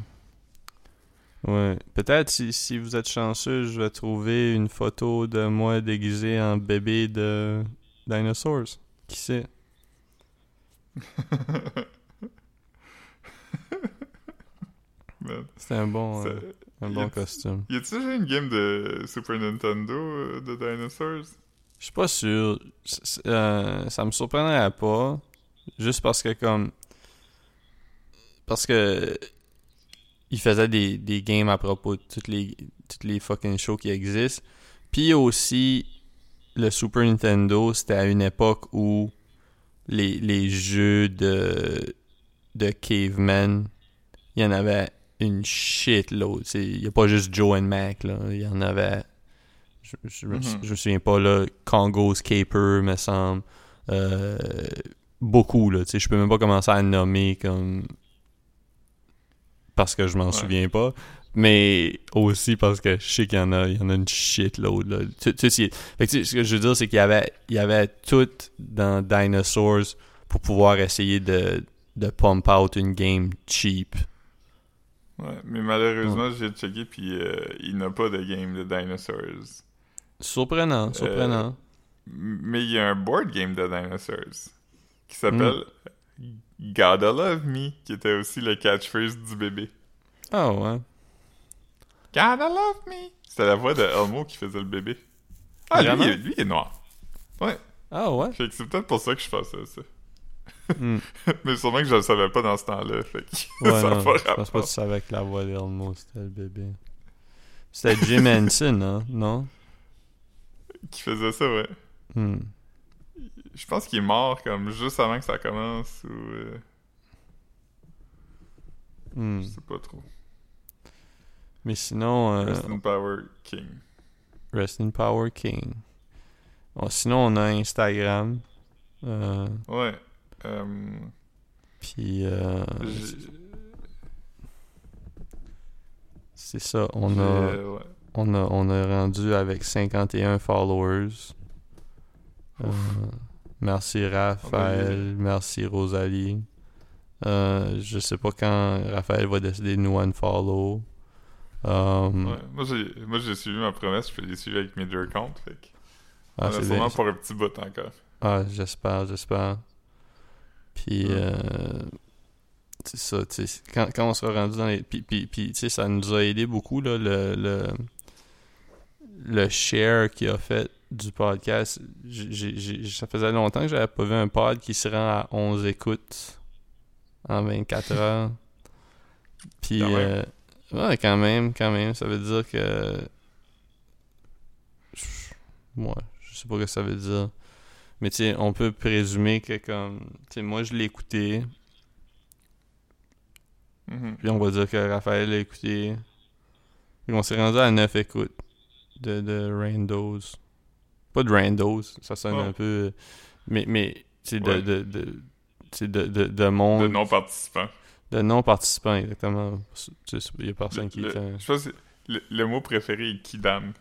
Ouais. Peut-être si, si vous êtes chanceux, je vais trouver une photo de moi déguisé en bébé de Dinosaurs. Qui sait? (laughs) C'était un bon, euh, un bon costume. Y a-tu déjà une game de Super Nintendo euh, de dinosaures? Je suis pas sûr. Euh, ça me surprendrait pas. Juste parce que comme. Parce que. Il faisait des, des games à propos de toutes les, toutes les fucking shows qui existent. Puis aussi, le Super Nintendo, c'était à une époque où les, les jeux de, de Caveman, il y en avait une shitload. C'est- Il n'y a pas juste Joe and Mac, là. Il y en avait. Je, je, me- Mhm. je me souviens pas, là. Congo's Caper, me semble. Euh, beaucoup, là. Je peux même pas commencer à le nommer comme. Parce que je m'en Ouais. souviens pas. Mais aussi parce que je sais qu'il y en a, il y en a une shitload, là. Tu, tu sais, fait que, tu sais, ce que je veux dire, c'est qu'il y avait, il y avait tout dans Dinosaurs pour pouvoir essayer de, de pump out une game cheap. Ouais, mais malheureusement, j'ai checké, puis euh, il n'a pas de game de dinosaurs. Surprenant, surprenant. M- Mais il y a un board game de dinosaurs qui s'appelle Gotta Love Me, qui était aussi le catchphrase du bébé. Ah ouais. Gotta Love Me! C'était la voix de Elmo qui faisait le bébé. Ah, lui, Vraiment? il est- lui, il est noir. Ah ouais. Fait que c'est peut-être pour ça que je faisais ça. Hmm. (laughs) Mais sûrement que je le savais pas dans ce temps-là. Fait que (laughs) Ouais, ça non, pas je pense pas que tu savais que la voix d'Elmo, c'était le bébé. C'était Jim Henson, hein? Non? Qui faisait ça, ouais. Hmm. Je pense qu'il est mort comme juste avant que ça commence ou euh, Hmm. je sais pas trop. Mais sinon, euh, Rest in Power King. Rest in Power King. Bon, sinon, on a Instagram. Euh, Ouais. Euh, Puis, euh, c'est ça. On a, ouais. on, a, on a rendu avec 51 followers. Euh, merci Raphaël. Merci Rosalie. Euh, je sais pas quand Raphaël va décider de nous unfollow. Um, Ouais. Moi, j'ai, suivi ma promesse, je les suivre avec mes deux comptes. Fait que ah, on a c'est sûrement bien. pour un petit bout encore. Ah, j'espère, j'espère. Puis, Ouais. euh, c'est ça, tu sais, quand, quand on sera rendu dans les... Puis, puis, puis, tu sais, ça nous a aidé beaucoup, là, le, le, le share qu'il a fait du podcast. Ça faisait longtemps que j'avais pas vu un pod qui se rend à 11 écoutes en 24 (laughs) heures. Puis, Quand euh, ouais, quand même, quand même. Ça veut dire que... Moi, je sais pas ce que ça veut dire. Mais tu sais, on peut présumer que comme... Tu sais, moi, je l'ai écouté. Mhm. Puis on va dire que Raphaël l'a écouté. Puis on s'est rendu à 9 écoutes de, de Randos. Pas de Randos, ça sonne Oh. un peu... Mais, mais sais, de, Ouais. de, de, de, de, de monde... De non-participants. De non-participants, exactement. Il y a personne qui... Le- était- je pense que le, le mot préféré est Kidam.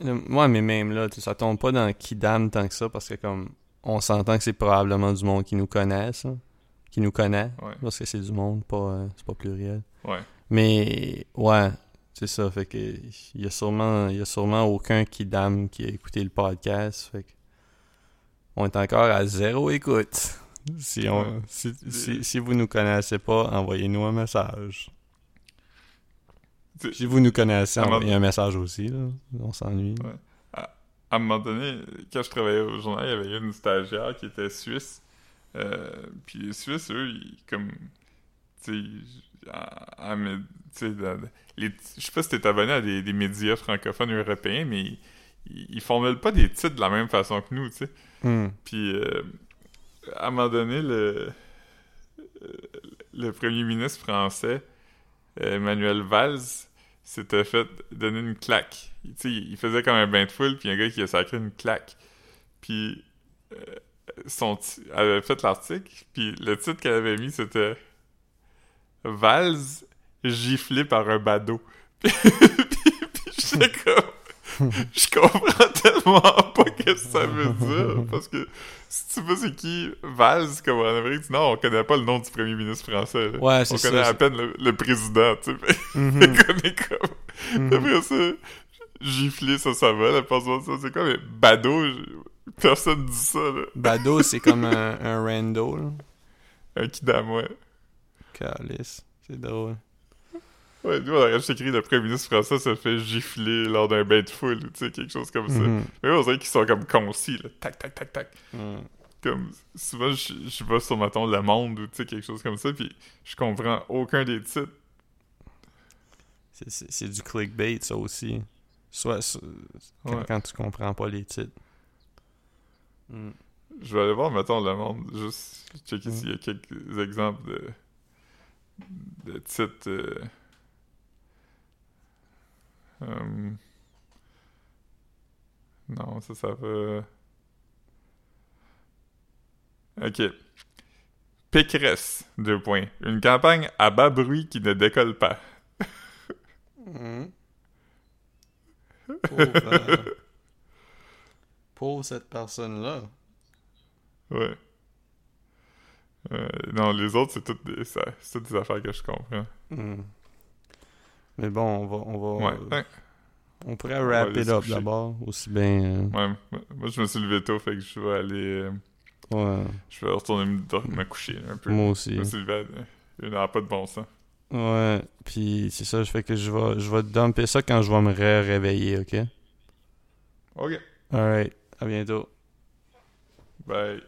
Le- Ouais, mais même là, ça tombe pas dans Kidam tant que ça parce que comme on s'entend que c'est probablement du monde qui nous connaisse, là. qui nous connaît, Ouais. parce que c'est du monde, pas euh, c'est pas pluriel. Ouais. Mais ouais, c'est ça, fait que il y a sûrement il y a sûrement aucun Kidam qui a écouté le podcast, fait que on est encore à zéro écoute. Si on si, si, si vous nous connaissez pas, envoyez-nous un message. Si vous nous connaissez, À envoyez un message aussi là, on s'ennuie. Ouais. À un moment donné, quand je travaillais au journal, il y avait une stagiaire qui était suisse. Euh, puis les Suisses, eux, ils, comme. Tu sais, à- à dans- les- je sais pas si t'es abonné à des, des médias francophones européens, mais ils, formulent pas des titres de la même façon que nous, tu sais. Hmm. Puis, euh, à un moment donné, le, euh, le premier ministre français, euh, Emmanuel Valls, s'était fait donner une claque. Il, tu sais, il faisait comme un bain de foule, puis un gars qui a sacré une claque. Puis, euh, son avait fait l'article, puis le titre qu'elle avait mis, c'était Valls giflé par un badaud. (laughs) puis, puis j'étais comme... (laughs) Je comprends tellement pas ce que ça veut dire, parce que si tu sais c'est qui Valls, comme en Amérique du Nord, on connaît pas le nom du premier ministre français. là. Ouais, on c'est connaît ça. à peine le, le président, tu sais. (laughs) On connaît comme... Mhm. Après ça, gifler, ça, ça va, la personne, ça, c'est quoi, mais badaud, personne dit ça, là. Bado, c'est comme un, un rando, là. Un kidam, ouais. Calice. C'est drôle. Ouais, nous, on aurait juste écrit le premier ministre français se fait gifler lors d'un bain de foule, ou tu sais, quelque chose comme ça. Mhm. Mais on dirait qu'ils sont comme concis, là. Tac, tac, tac, tac. Mhm. Comme, souvent, je, je vais sur, mettons, Le Monde, ou tu sais, quelque chose comme ça, puis je comprends aucun des titres. C'est- du clickbait, ça aussi. Soit soit- quand, Ouais. quand tu comprends pas les titres. Mhm. Je vais aller voir, mettons, Le Monde, juste checker Mm. s'il y a quelques exemples de, de titres. euh, euh, non, ça, ça va. Ok. Pécresse, deux points. Une campagne à bas bruit qui ne décolle pas. (laughs) Pauvre, euh, pauvre cette personne-là. Ouais. Euh, non, les autres, c'est toutes, des- ça- c'est toutes des affaires que je comprends. Mhm. Mais bon, on va, on va, Ouais. On pourrait wrap it up d'abord, aussi bien. Ouais, moi- je me suis levé tôt, fait que je vais aller. euh, euh, ouais, je vais retourner me, me coucher un peu. moi Je aussi. me suis levé à- Il n'a pas de bon sens. Ouais, puis c'est ça, je fais que je vais, je vais dumper ça quand je vais me ré- réveiller, ok? Ok. Alright, à bientôt. Bye.